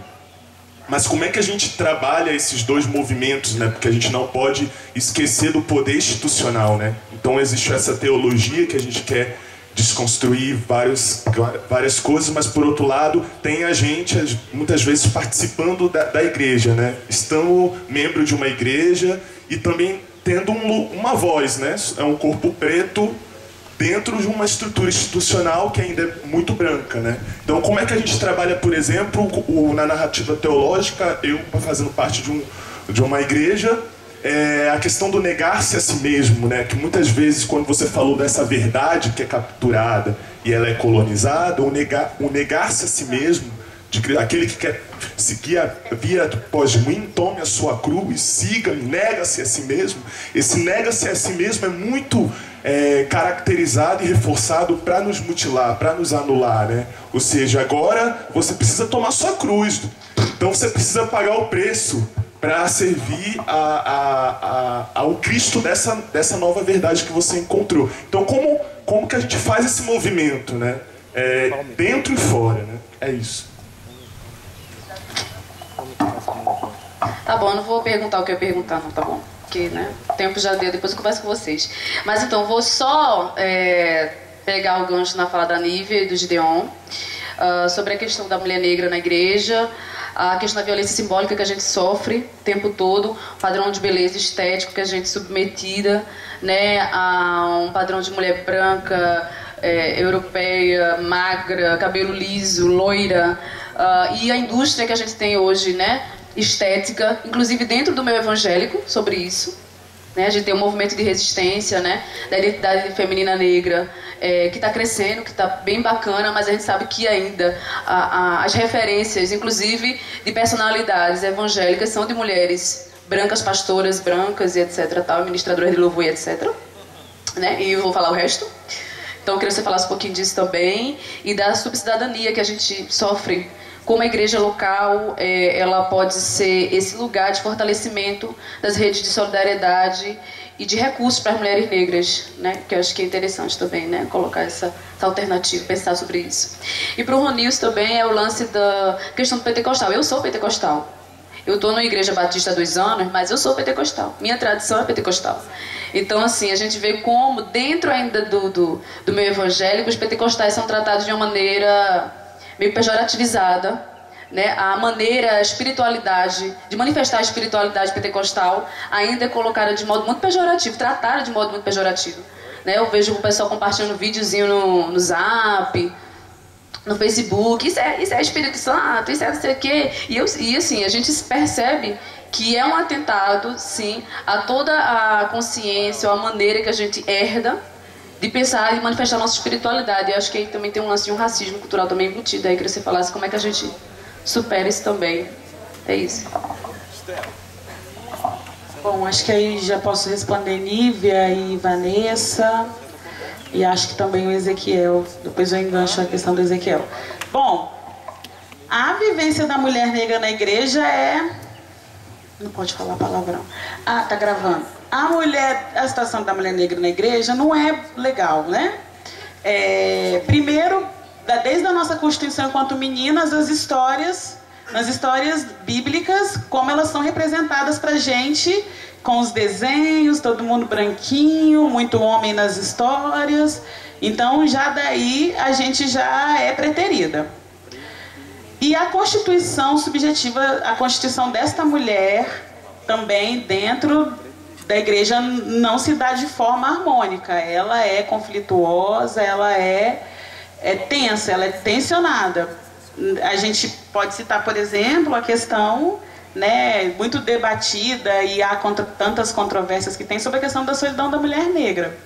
Mas como é que a gente trabalha esses dois movimentos, né? Porque a gente não pode esquecer do poder institucional, né? Então existe essa teologia que a gente quer desconstruir vários, várias coisas, mas por outro lado tem a gente as- muitas vezes participando da, da igreja, né? Estando membro de uma igreja e também tendo um uma voz, né? É um corpo preto dentro de uma estrutura institucional que ainda é muito branca, né? Então, como é que a gente trabalha, por exemplo, o- na narrativa teológica, eu fazendo parte de, um, de uma igreja, é, a questão do negar-se a si mesmo, né? Que muitas vezes, quando você falou dessa verdade que é capturada e ela é colonizada, o negar, o negar-se a si mesmo, de, aquele que quer seguir a via pós-ruim, tome a sua cruz, siga, nega-se a si mesmo. Esse nega-se a si mesmo é muito é, caracterizado e reforçado para nos mutilar, para nos anular, né? Ou seja, agora você precisa tomar sua cruz. Então você precisa pagar o preço para servir a, a, a- ao Cristo dessa, dessa nova verdade que você encontrou. Então como, como que a gente faz esse movimento, né? É, dentro e fora, né? É isso. Tá bom, não vou perguntar o que eu ia perguntar, não, tá bom? Porque, né, o tempo já deu, depois eu converso com vocês. Mas então, vou só é, pegar o gancho na fala da Nívia e do Gideon ah, sobre a questão da mulher negra na igreja, a questão da violência simbólica que a gente sofre o tempo todo, o padrão de beleza estético que a gente é submetida, né, a um padrão de mulher branca, é, europeia, magra, cabelo liso, loira, ah, e a indústria que a gente tem hoje, né, estética, inclusive dentro do meu evangélico, sobre isso. Né? A gente tem um movimento de resistência né? da identidade feminina negra é, que está crescendo, que está bem bacana, mas a gente sabe que ainda a- a- as referências, inclusive de personalidades evangélicas, são de mulheres brancas, pastoras brancas e etc. Tal, ministradoras de louvor e etc. Né? E eu vou falar o resto. Então eu queria que você falasse um pouquinho disso também e da subcidadania que a gente sofre. Como a igreja local, é, ela pode ser esse lugar de fortalecimento das redes de solidariedade e de recursos para as mulheres negras, né? Que eu acho que é interessante também, né? Colocar essa, essa alternativa, pensar sobre isso. E para o Ronils também é o lance da questão do pentecostal. Eu sou pentecostal. Eu estou na Igreja Batista há dois anos, mas eu sou pentecostal. Minha tradição é pentecostal. Então, assim, a gente vê como, dentro ainda do, do, do meio evangélico, os pentecostais são tratados de uma maneira meio pejorativizada. Né? A maneira, a espiritualidade, de manifestar a espiritualidade pentecostal ainda é colocada de modo muito pejorativo, tratada de modo muito pejorativo. Né? Eu vejo o pessoal compartilhando videozinho no, no zap, no Facebook, isso é, isso é Espírito Santo, isso é não sei o quê. E, eu, e assim, a gente percebe que é um atentado, sim, a toda a consciência, ou a maneira que a gente herda de pensar e manifestar nossa espiritualidade. E acho que aí também tem um lance de um racismo cultural também embutido. Aí que você falasse como é que a gente supera isso também. É isso. Bom, acho que aí já posso responder Nívia e Vanessa. E acho que também o Ezequiel. Depois eu engancho a questão do Ezequiel. Bom, a vivência da mulher negra na igreja é. Não pode falar palavrão. Ah, tá gravando. A mulher, a situação da mulher negra na igreja não é legal, né? É, primeiro, desde a nossa constituição enquanto meninas, as histórias, nas histórias bíblicas, como elas são representadas pra gente, com os desenhos, todo mundo branquinho, muito homem nas histórias. Então, já daí a gente já é preterida. E a constituição subjetiva, a constituição desta mulher, também dentro da igreja, não se dá de forma harmônica. Ela é conflituosa, ela é, é tensa, ela é tensionada. A gente pode citar, por exemplo, a questão né, muito debatida e há contra, tantas controvérsias que tem sobre a questão da solidão da mulher negra.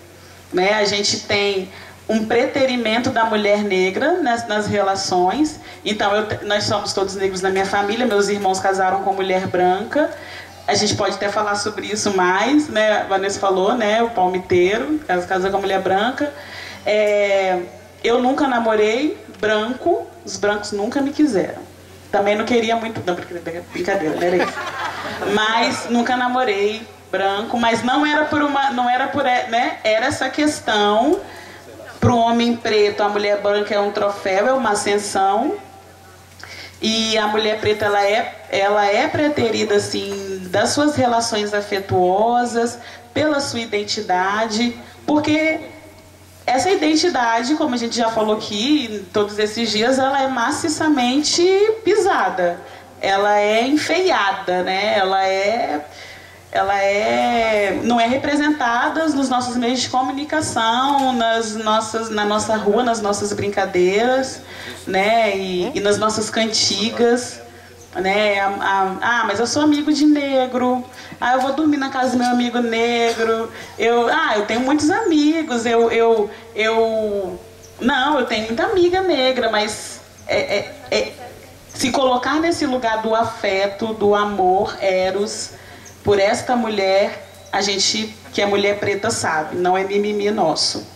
Né? A gente tem um preterimento da mulher negra nas, nas relações. Então, eu, nós somos todos negros na minha família, meus irmãos casaram com mulher branca. A gente pode até falar sobre isso mais, né? A Vanessa falou, né? O palmiteiro, casou com a mulher branca. É, eu nunca namorei branco, os brancos nunca me quiseram. Também não queria muito, não, brincadeira, não era isso. Mas nunca namorei branco, mas não era por uma, não era por, né? Era essa questão para o homem preto, a mulher branca é um troféu, é uma ascensão. E a mulher preta ela é, ela é preterida assim das suas relações afetuosas, pela sua identidade, porque essa identidade, como a gente já falou aqui, todos esses dias, ela é maciçamente pisada. Ela é enfeiada, né? Ela é ela é, não é representada nos nossos meios de comunicação, nas nossas, na nossa rua, nas nossas brincadeiras, né, e, e nas nossas cantigas, né, ah, mas eu sou amigo de negro, ah, eu vou dormir na casa do meu amigo negro, eu, ah, eu tenho muitos amigos, eu, eu, eu, não, eu tenho muita amiga negra, mas é, é, é se colocar nesse lugar do afeto, do amor, eros, por esta mulher, a gente que é mulher preta sabe, não é mimimi nosso.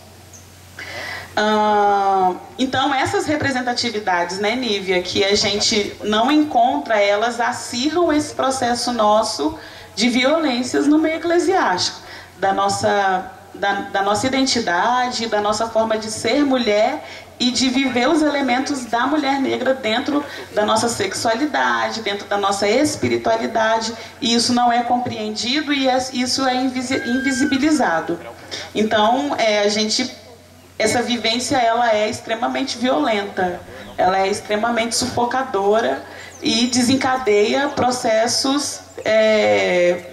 Então essas representatividades, né, Nívia, que a gente não encontra, elas acirram esse processo nosso de violências no meio eclesiástico, da nossa, da, da nossa identidade, da nossa forma de ser mulher e de viver os elementos da mulher negra dentro da nossa sexualidade, dentro da nossa espiritualidade, e isso não é compreendido e é, isso é invisibilizado. Então, é, a gente, essa vivência ela é extremamente violenta, ela é extremamente sufocadora e desencadeia processos é,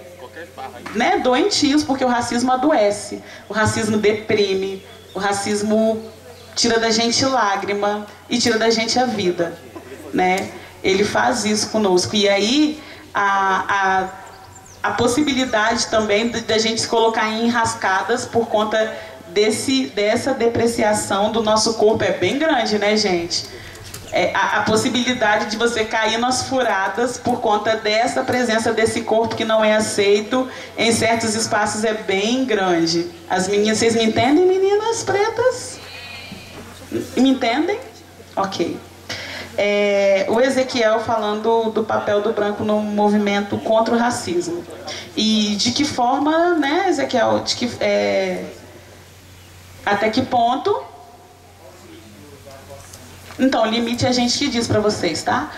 né, doentios, porque o racismo adoece, o racismo deprime, o racismo tira da gente lágrima e tira da gente a vida, né? Ele faz isso conosco. E aí a, a, a possibilidade também da gente se colocar em enrascadas por conta desse, dessa depreciação do nosso corpo é bem grande, né, gente? É, a, a, possibilidade de você cair nas furadas por conta dessa presença desse corpo que não é aceito em certos espaços é bem grande. As meninas, vocês me entendem, meninas pretas? Me entendem? Ok. É, o Ezequiel falando do papel do branco no movimento contra o racismo. E de que forma, né, Ezequiel, de que, é, até que ponto. Então, limite é a gente que diz para vocês, tá?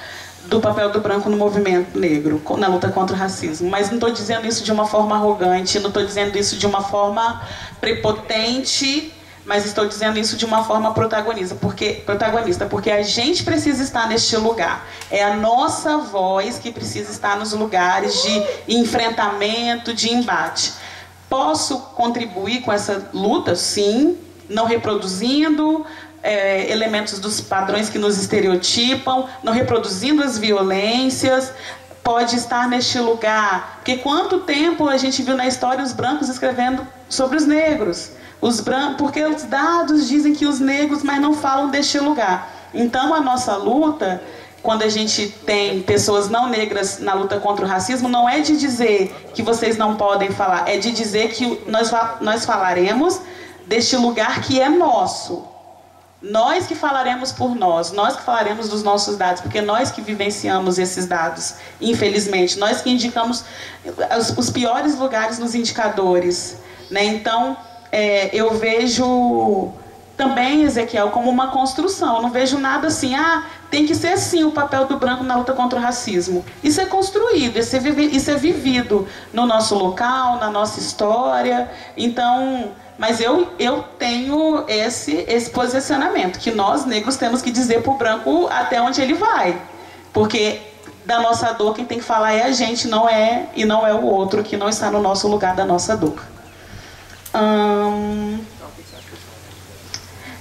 Do papel do branco no movimento negro, na luta contra o racismo. Mas não estou dizendo isso de uma forma arrogante, não estou dizendo isso de uma forma prepotente mas estou dizendo isso de uma forma protagonista, porque protagonista, porque a gente precisa estar neste lugar. É a nossa voz que precisa estar nos lugares de enfrentamento, de embate. Posso contribuir com essa luta? Sim, não reproduzindo é, elementos dos padrões que nos estereotipam, não reproduzindo as violências, pode estar neste lugar. Porque quanto tempo a gente viu na história os brancos escrevendo sobre os negros? Os brancos, porque os dados dizem que os negros, mas não falam deste lugar. Então a nossa luta quando a gente tem pessoas não negras na luta contra o racismo, não é de dizer que vocês não podem falar, é de dizer que nós, nós falaremos deste lugar que é nosso. Nós que falaremos por nós, nós que falaremos dos nossos dados, porque nós que vivenciamos esses dados, infelizmente. Nós que indicamos os, os piores lugares nos indicadores. Né? Então, é, eu vejo também, Ezequiel, como uma construção. Eu não vejo nada assim, ah, tem que ser assim o papel do branco na luta contra o racismo. Isso é construído, isso é, isso é vivido no nosso local, na nossa história. Então, mas eu, eu tenho esse, esse posicionamento, que nós negros temos que dizer para o branco até onde ele vai. Porque da nossa dor quem tem que falar é a gente, não é e não é o outro que não está no nosso lugar da nossa dor. Hum...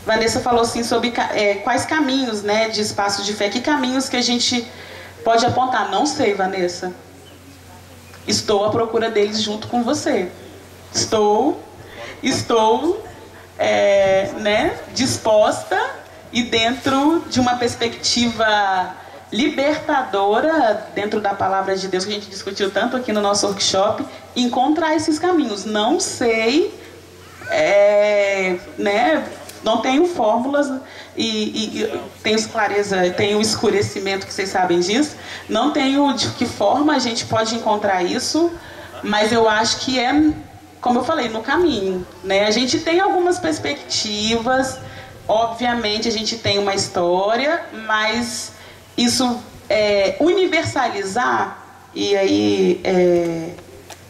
Vanessa falou assim sobre é, quais caminhos né, de espaço de fé, que caminhos que a gente pode apontar. Não sei, Vanessa. Estou à procura deles junto com você. Estou estou é, né, disposta e dentro de uma perspectiva libertadora, dentro da palavra de Deus que a gente discutiu tanto aqui no nosso workshop, encontrar esses caminhos. Não sei, é, né, não tenho fórmulas e, e, tenho clareza, tenho escurecimento que vocês sabem disso. Não tenho de que forma a gente pode encontrar isso, mas eu acho que é como eu falei, no caminho. Né? A gente tem algumas perspectivas, obviamente a gente tem uma história, mas isso é, universalizar, e aí é,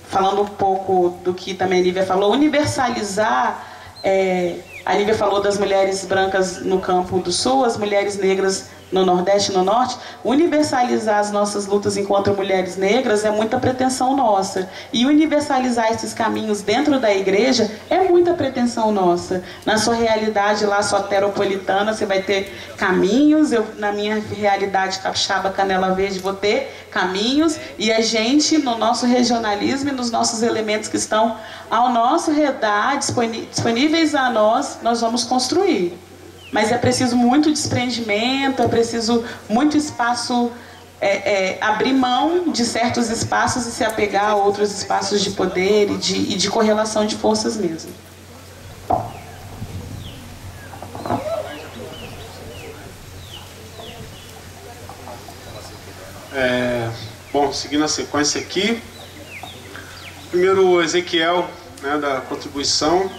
falando um pouco do que também a Lívia falou, universalizar, é, a Lívia falou das mulheres brancas no campo do sul, as mulheres negras no Nordeste e no Norte, universalizar as nossas lutas enquanto mulheres negras é muita pretensão nossa. E universalizar esses caminhos dentro da igreja é muita pretensão nossa. Na sua realidade lá soteropolitana, você vai ter caminhos, eu na minha realidade capixaba canela verde vou ter caminhos, e a gente no nosso regionalismo e nos nossos elementos que estão ao nosso redor, disponíveis a nós, nós vamos construir mas é preciso muito desprendimento, é preciso muito espaço, é, é, abrir mão de certos espaços e se apegar a outros espaços de poder e de, e de correlação de forças mesmo. É, bom, seguindo a sequência aqui, primeiro Ezequiel, né, da contribuição,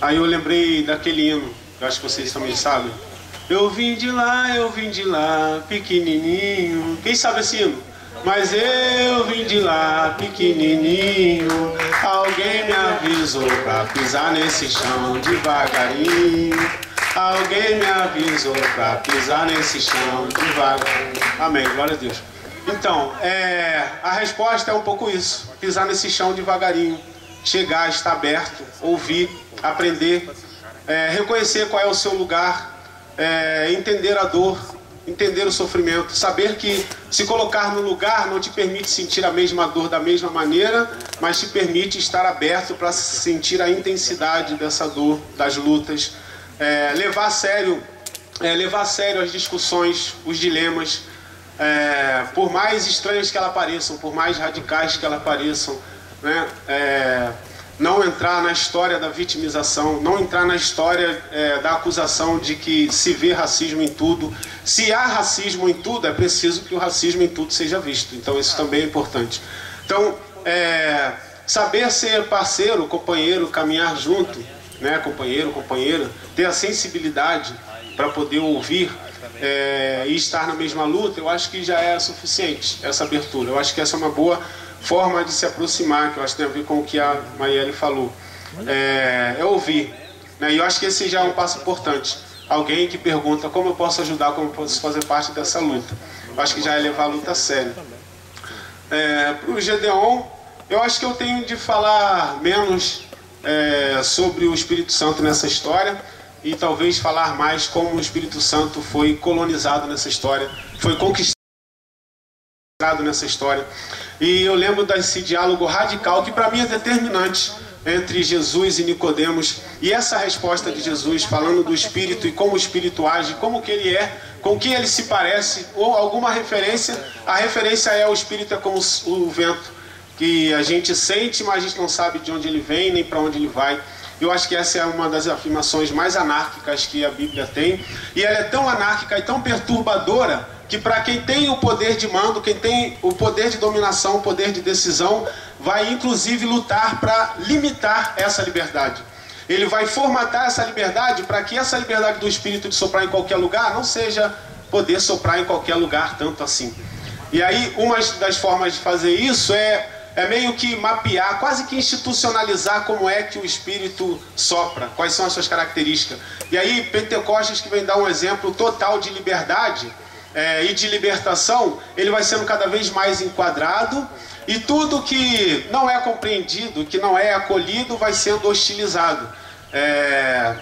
aí eu lembrei daquele hino, eu acho que vocês também sabem. Eu vim de lá, eu vim de lá, pequenininho. Quem sabe esse hino? Mas eu vim de lá, pequenininho. Alguém me avisou pra pisar nesse chão devagarinho. Alguém me avisou pra pisar nesse chão devagarinho. Amém, glória a Deus. Então, é, a resposta é um pouco isso: pisar nesse chão devagarinho, chegar, estar aberto, ouvir, aprender é, reconhecer qual é o seu lugar, é, entender a dor, entender o sofrimento, saber que se colocar no lugar não te permite sentir a mesma dor da mesma maneira, mas te permite estar aberto para sentir a intensidade dessa dor, das lutas, é, levar a sério, é, levar a sério as discussões, os dilemas, é, por mais estranhas que elas pareçam, por mais radicais que elas pareçam, né? Não entrar na história da vitimização, não entrar na história é, da acusação de que se vê racismo em tudo. Se há racismo em tudo, é preciso que o racismo em tudo seja visto. Então isso também é importante. Então, é, saber ser parceiro, companheiro, caminhar junto, né, companheiro, companheira, ter a sensibilidade para poder ouvir é, e estar na mesma luta, eu acho que já é suficiente essa abertura. Eu acho que essa é uma boa forma de se aproximar, que eu acho que tem a ver com o que a Marielle falou. É, é ouvir. Né? E eu acho que esse já é um passo importante. Alguém que pergunta como eu posso ajudar, como eu posso fazer parte dessa luta. Eu acho que já é levar a luta a sério. É, Para o Gedeon, eu acho que eu tenho de falar menos é, sobre o Espírito Santo nessa história e talvez falar mais como o Espírito Santo foi colonizado nessa história, foi conquistado nessa história. E eu lembro desse diálogo radical que para mim é determinante entre Jesus e Nicodemos e essa resposta de Jesus falando do Espírito e como o Espírito age, como que ele é, com que ele se parece ou alguma referência. A referência é o Espírito é como o vento que a gente sente, mas a gente não sabe de onde ele vem nem para onde ele vai. Eu acho que essa é uma das afirmações mais anárquicas que a Bíblia tem. E ela é tão anárquica e tão perturbadora que para quem tem o poder de mando, quem tem o poder de dominação, o poder de decisão, vai inclusive lutar para limitar essa liberdade. Ele vai formatar essa liberdade para que essa liberdade do Espírito de soprar em qualquer lugar não seja poder soprar em qualquer lugar tanto assim. E aí, uma das formas de fazer isso é é meio que mapear, quase que institucionalizar como é que o Espírito sopra, quais são as suas características. E aí, Pentecostes, que vem dar um exemplo total de liberdade é, e de libertação, ele vai sendo cada vez mais enquadrado e tudo que não é compreendido, que não é acolhido, vai sendo hostilizado. É,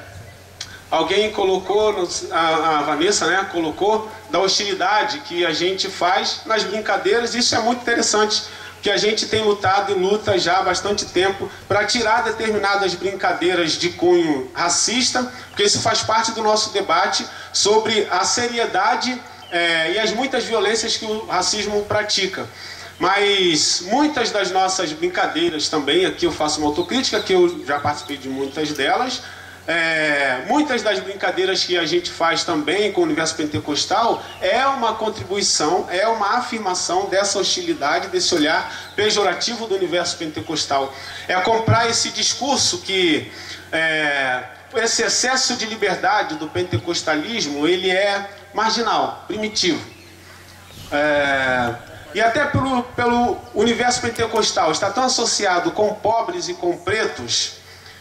alguém colocou, a, a Vanessa né, colocou, da hostilidade que a gente faz nas brincadeiras, isso é muito interessante que a gente tem lutado e luta já há bastante tempo para tirar determinadas brincadeiras de cunho racista, porque isso faz parte do nosso debate sobre a seriedade é, e as muitas violências que o racismo pratica. Mas muitas das nossas brincadeiras também, aqui eu faço uma autocrítica, que eu já participei de muitas delas, é, muitas das brincadeiras que a gente faz também com o universo pentecostal é uma contribuição, é uma afirmação dessa hostilidade, desse olhar pejorativo do universo pentecostal. É comprar esse discurso que é, esse excesso de liberdade do pentecostalismo ele é marginal, primitivo. É, e até pelo, pelo universo pentecostal está tão associado com pobres e com pretos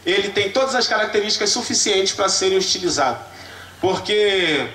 ele tem todas as características suficientes para serem utilizados. Porque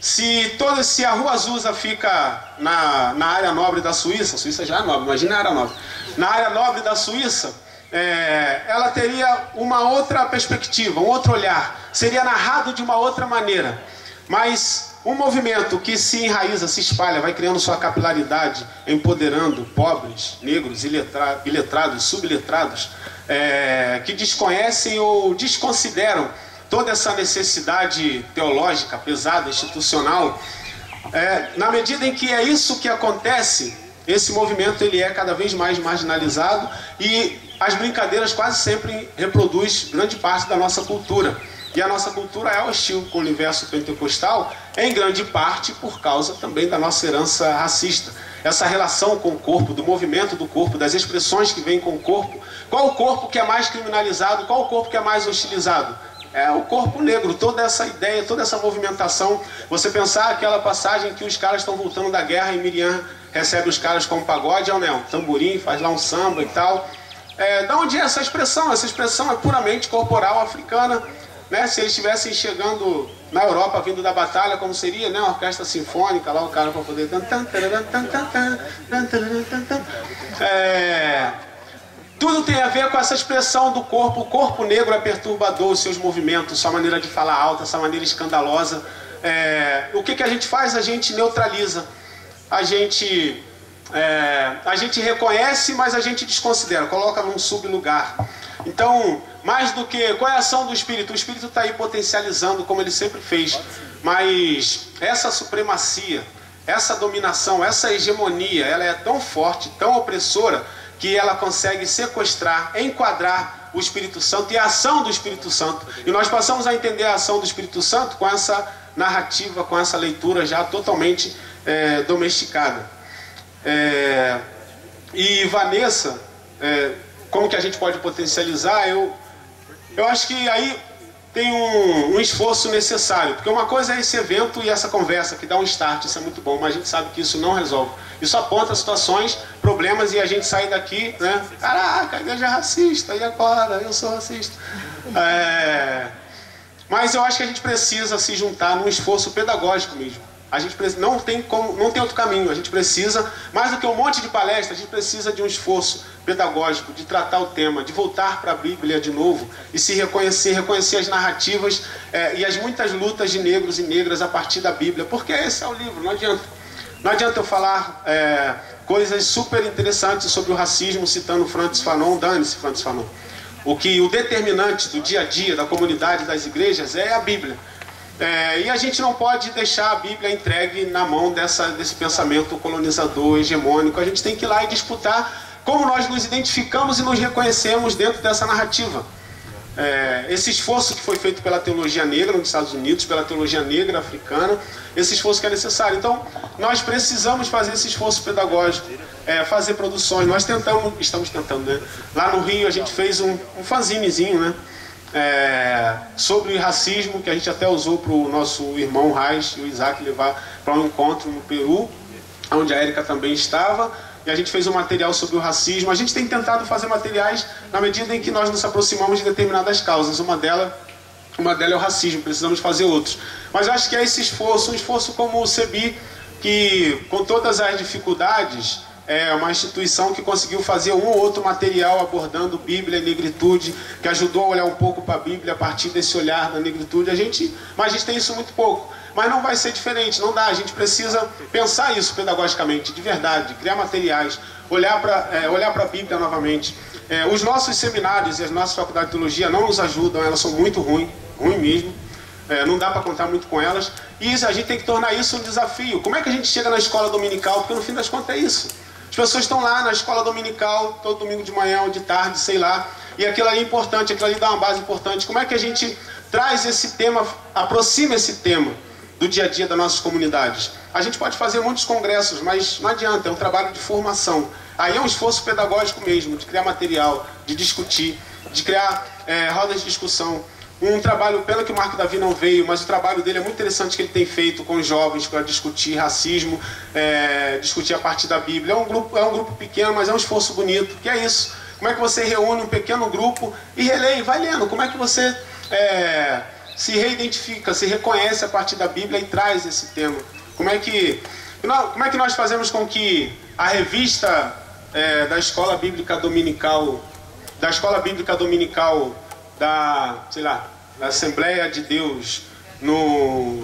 se, toda, se a Rua Azusa fica na, na área nobre da Suíça, a Suíça já é nobre, imagina a área nobre, na área nobre da Suíça, é, ela teria uma outra perspectiva, um outro olhar, seria narrado de uma outra maneira. Mas um movimento que se enraiza, se espalha, vai criando sua capilaridade, empoderando pobres, negros, iletrados, subletrados, é, que desconhecem ou desconsideram toda essa necessidade teológica pesada, institucional, é, na medida em que é isso que acontece, esse movimento ele é cada vez mais marginalizado e as brincadeiras quase sempre reproduz grande parte da nossa cultura. E a nossa cultura é hostil com o universo pentecostal, em grande parte por causa também da nossa herança racista. Essa relação com o corpo, do movimento do corpo, das expressões que vêm com o corpo, qual o corpo que é mais criminalizado? Qual o corpo que é mais hostilizado? É o corpo negro, toda essa ideia, toda essa movimentação. Você pensar aquela passagem que os caras estão voltando da guerra e Miriam recebe os caras com um pagode, é um tamborim, faz lá um samba e tal. É, da onde é essa expressão? Essa expressão é puramente corporal africana. Né? Se eles estivessem chegando na Europa, vindo da batalha, como seria né? uma orquestra sinfônica, lá o cara para poder. É, tudo tem a ver com essa expressão do corpo. O corpo negro é perturbador, seus movimentos, sua maneira de falar alta, essa maneira escandalosa. É, o que, que a gente faz? A gente neutraliza. A gente, é, a gente reconhece, mas a gente desconsidera, coloca num sublugar. Então, mais do que. Qual é a ação do Espírito? O Espírito está aí potencializando, como ele sempre fez. Mas essa supremacia, essa dominação, essa hegemonia, ela é tão forte, tão opressora que ela consegue sequestrar, enquadrar o Espírito Santo e a ação do Espírito Santo. E nós passamos a entender a ação do Espírito Santo com essa narrativa, com essa leitura já totalmente é, domesticada. É, e Vanessa, é, como que a gente pode potencializar? Eu, eu acho que aí tem um, um, esforço necessário. Porque uma coisa é esse evento e essa conversa que dá um start, isso é muito bom, mas a gente sabe que isso não resolve. Isso aponta situações, problemas e a gente sai daqui, né? Caraca, a igreja é racista, e agora? Eu sou racista. É... Mas eu acho que a gente precisa se juntar num esforço pedagógico mesmo. A gente não tem, como, não tem outro caminho. A gente precisa, mais do que um monte de palestras, a gente precisa de um esforço pedagógico, de tratar o tema, de voltar para a Bíblia de novo e se reconhecer, reconhecer as narrativas é, e as muitas lutas de negros e negras a partir da Bíblia. Porque esse é o livro, não adianta. Não adianta eu falar é, coisas super interessantes sobre o racismo citando Francis Fanon, dane-se Francis Fanon. o que o determinante do dia a dia da comunidade das igrejas é a Bíblia. É, e a gente não pode deixar a Bíblia entregue na mão dessa, desse pensamento colonizador, hegemônico. A gente tem que ir lá e disputar como nós nos identificamos e nos reconhecemos dentro dessa narrativa. É, esse esforço que foi feito pela teologia negra nos Estados Unidos, pela teologia negra africana, esse esforço que é necessário. Então, nós precisamos fazer esse esforço pedagógico, é, fazer produções. Nós tentamos, estamos tentando, né? Lá no Rio a gente fez um, um fanzinezinho, né? É, sobre racismo, que a gente até usou para o nosso irmão Raiz e o Isaac levar para um encontro no Peru, onde a Érica também estava a gente fez um material sobre o racismo. A gente tem tentado fazer materiais na medida em que nós nos aproximamos de determinadas causas. Uma delas, uma delas é o racismo, precisamos fazer outros. Mas eu acho que é esse esforço, um esforço como o CEBI, que com todas as dificuldades, é uma instituição que conseguiu fazer um ou outro material abordando Bíblia e negritude, que ajudou a olhar um pouco para a Bíblia a partir desse olhar da negritude. A gente, mas a gente tem isso muito pouco. Mas não vai ser diferente, não dá. A gente precisa pensar isso pedagogicamente, de verdade, criar materiais, olhar para é, a Bíblia novamente. É, os nossos seminários e as nossas faculdades de teologia não nos ajudam, elas são muito ruins, ruim mesmo. É, não dá para contar muito com elas. E isso, a gente tem que tornar isso um desafio. Como é que a gente chega na escola dominical? Porque no fim das contas é isso. As pessoas estão lá na escola dominical, todo domingo de manhã ou de tarde, sei lá, e aquilo ali é importante, aquilo ali dá uma base importante. Como é que a gente traz esse tema, aproxima esse tema? Do dia a dia das nossas comunidades. A gente pode fazer muitos congressos, mas não adianta, é um trabalho de formação. Aí é um esforço pedagógico mesmo, de criar material, de discutir, de criar é, rodas de discussão. Um trabalho, pena que o Marco Davi não veio, mas o trabalho dele é muito interessante que ele tem feito com os jovens para discutir racismo, é, discutir a partir da Bíblia. É um, grupo, é um grupo pequeno, mas é um esforço bonito, que é isso. Como é que você reúne um pequeno grupo e relê, vai lendo. Como é que você é, se reidentifica, se reconhece a partir da Bíblia e traz esse tema. Como é que, como é que nós fazemos com que a revista é, da Escola Bíblica Dominical, da Escola Bíblica Dominical da, sei lá, da Assembleia de Deus no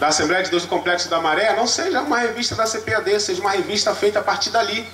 da Assembleia de Deus do Complexo da Maré, não seja uma revista da CPAD, seja uma revista feita a partir dali,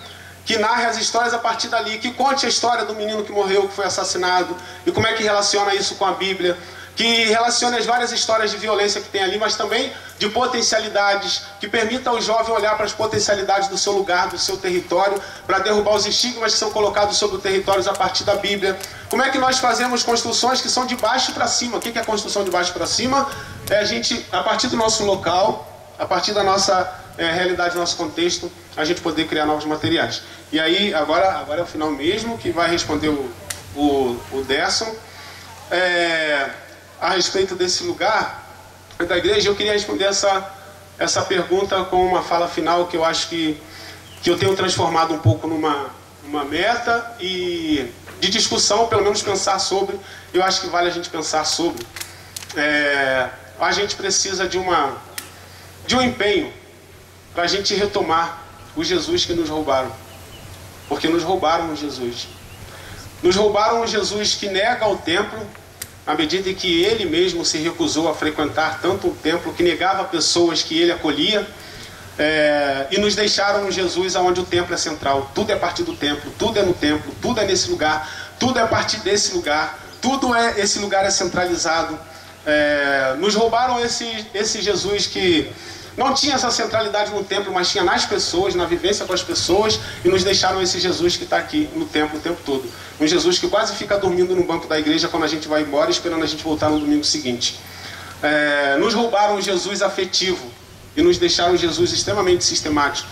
que narre as histórias a partir dali, que conte a história do menino que morreu, que foi assassinado, e como é que relaciona isso com a Bíblia que relacione as várias histórias de violência que tem ali, mas também de potencialidades, que permita ao jovem olhar para as potencialidades do seu lugar, do seu território, para derrubar os estigmas que são colocados sobre o território a partir da Bíblia. Como é que nós fazemos construções que são de baixo para cima? O que é construção de baixo para cima? É a gente, a partir do nosso local, a partir da nossa é, realidade, nosso contexto, a gente poder criar novos materiais. E aí, agora, agora é o final mesmo, que vai responder o, o, o Derson. É, a respeito desse lugar da igreja, eu queria responder essa, essa pergunta com uma fala final que eu acho que, que eu tenho transformado um pouco numa, uma meta e de discussão, pelo menos pensar sobre. Eu acho que vale a gente pensar sobre. É, a gente precisa de, uma, de um empenho para a gente retomar o Jesus que nos roubaram. Porque nos roubaram o Jesus. Nos roubaram o Jesus que nega o templo, à medida que ele mesmo se recusou a frequentar tanto o templo, que negava pessoas que ele acolhia, é, e nos deixaram Jesus aonde o templo é central. Tudo é a partir do templo, tudo é no templo, tudo é nesse lugar, tudo é a partir desse lugar, tudo é esse lugar é centralizado. É, nos roubaram esse, esse Jesus que não tinha essa centralidade no templo, mas tinha nas pessoas, na vivência com as pessoas, e nos deixaram esse Jesus que está aqui no templo o tempo todo. Um Jesus que quase fica dormindo no banco da igreja quando a gente vai embora, esperando a gente voltar no domingo seguinte. É, nos roubaram um Jesus afetivo e nos deixaram Jesus extremamente sistemático.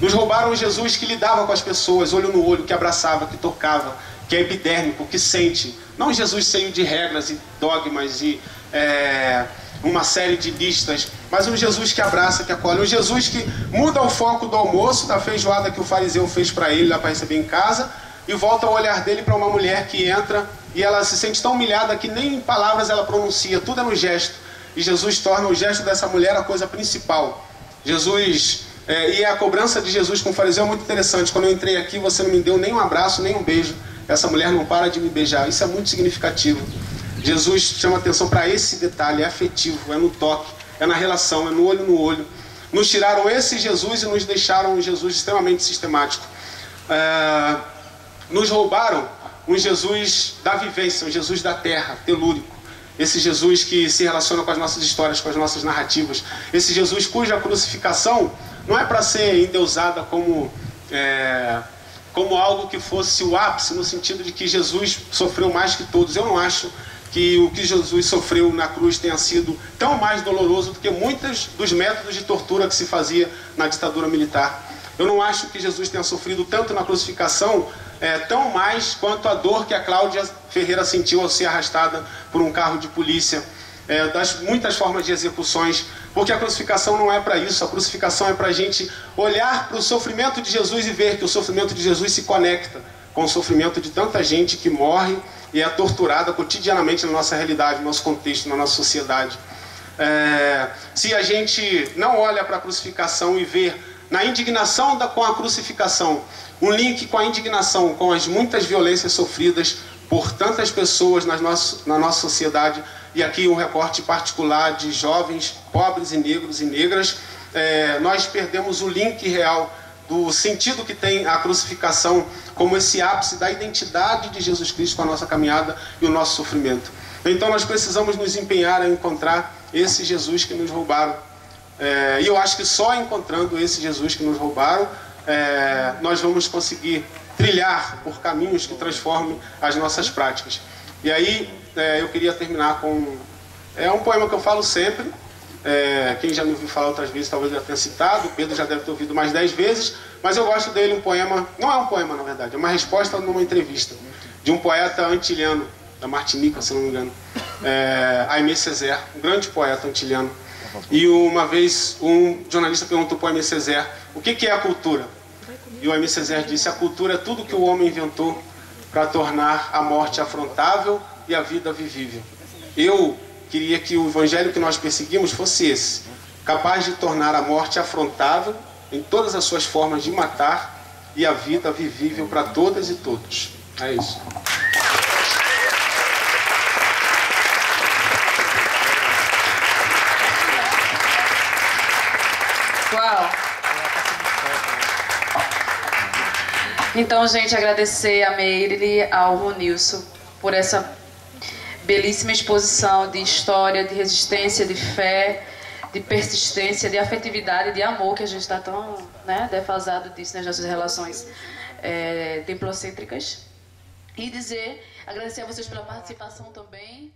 Nos roubaram um Jesus que lidava com as pessoas, olho no olho, que abraçava, que tocava, que é epidérmico, que sente. Não Jesus cheio de regras e dogmas e é, uma série de listas, mas um Jesus que abraça, que acolhe, um Jesus que muda o foco do almoço, da feijoada que o fariseu fez para ele lá para receber em casa, e volta o olhar dele para uma mulher que entra e ela se sente tão humilhada que nem em palavras ela pronuncia, tudo é no gesto. E Jesus torna o gesto dessa mulher a coisa principal. Jesus, é, e a cobrança de Jesus com o fariseu é muito interessante. Quando eu entrei aqui, você não me deu nem um abraço, nem um beijo. Essa mulher não para de me beijar. Isso é muito significativo. Jesus chama atenção para esse detalhe, é afetivo, é no toque, é na relação, é no olho no olho. Nos tiraram esse Jesus e nos deixaram um Jesus extremamente sistemático. É, nos roubaram um Jesus da vivência, um Jesus da terra, telúrico. Esse Jesus que se relaciona com as nossas histórias, com as nossas narrativas. Esse Jesus cuja crucificação não é para ser endeusada como, é, como algo que fosse o ápice, no sentido de que Jesus sofreu mais que todos. Eu não acho que o que Jesus sofreu na cruz tenha sido tão mais doloroso do que muitos dos métodos de tortura que se fazia na ditadura militar. Eu não acho que Jesus tenha sofrido tanto na crucificação, é, tão mais quanto a dor que a Cláudia Ferreira sentiu ao ser arrastada por um carro de polícia, é, das muitas formas de execuções, porque a crucificação não é para isso, a crucificação é para a gente olhar para o sofrimento de Jesus e ver que o sofrimento de Jesus se conecta com o sofrimento de tanta gente que morre e é torturada cotidianamente na nossa realidade, no nosso contexto, na nossa sociedade. É, se a gente não olha para a crucificação e vê na indignação da, com a crucificação, um link com a indignação, com as muitas violências sofridas por tantas pessoas nas nosso, na nossa sociedade, e aqui um recorte particular de jovens pobres e negros e negras, é, nós perdemos o link real do sentido que tem a crucificação como esse ápice da identidade de Jesus Cristo com a nossa caminhada e o nosso sofrimento. Então nós precisamos nos empenhar a encontrar esse Jesus que nos roubaram é, e eu acho que só encontrando esse Jesus que nos roubaram, é, nós vamos conseguir trilhar por caminhos que transformem as nossas práticas. E aí é, eu queria terminar com é um poema que eu falo sempre. É, quem já me ouviu falar outras vezes talvez já tenha citado, Pedro já deve ter ouvido mais dez vezes, mas eu gosto dele, um poema, não é um poema na verdade, é uma resposta numa entrevista de um poeta antiliano, da Martinica, se não me engano, é, Aimé Césaire, um grande poeta antiliano, e uma vez um jornalista perguntou para o M. Césaire o que, que é a cultura. E o M. Césaire disse: a cultura é tudo que o homem inventou para tornar a morte afrontável e a vida vivível. Eu queria que o evangelho que nós perseguimos fosse esse, capaz de tornar a morte afrontável em todas as suas formas de matar e a vida vivível para todas e todos. É isso. Uau! Então, gente, agradecer a Meire ao Ronilson por essa belíssima exposição de história, de resistência, de fé, de persistência, de afetividade, de amor, que a gente está tão né, defasado disso nas nossas relações é, templocêntricas. E dizer, agradecer a vocês pela participação também.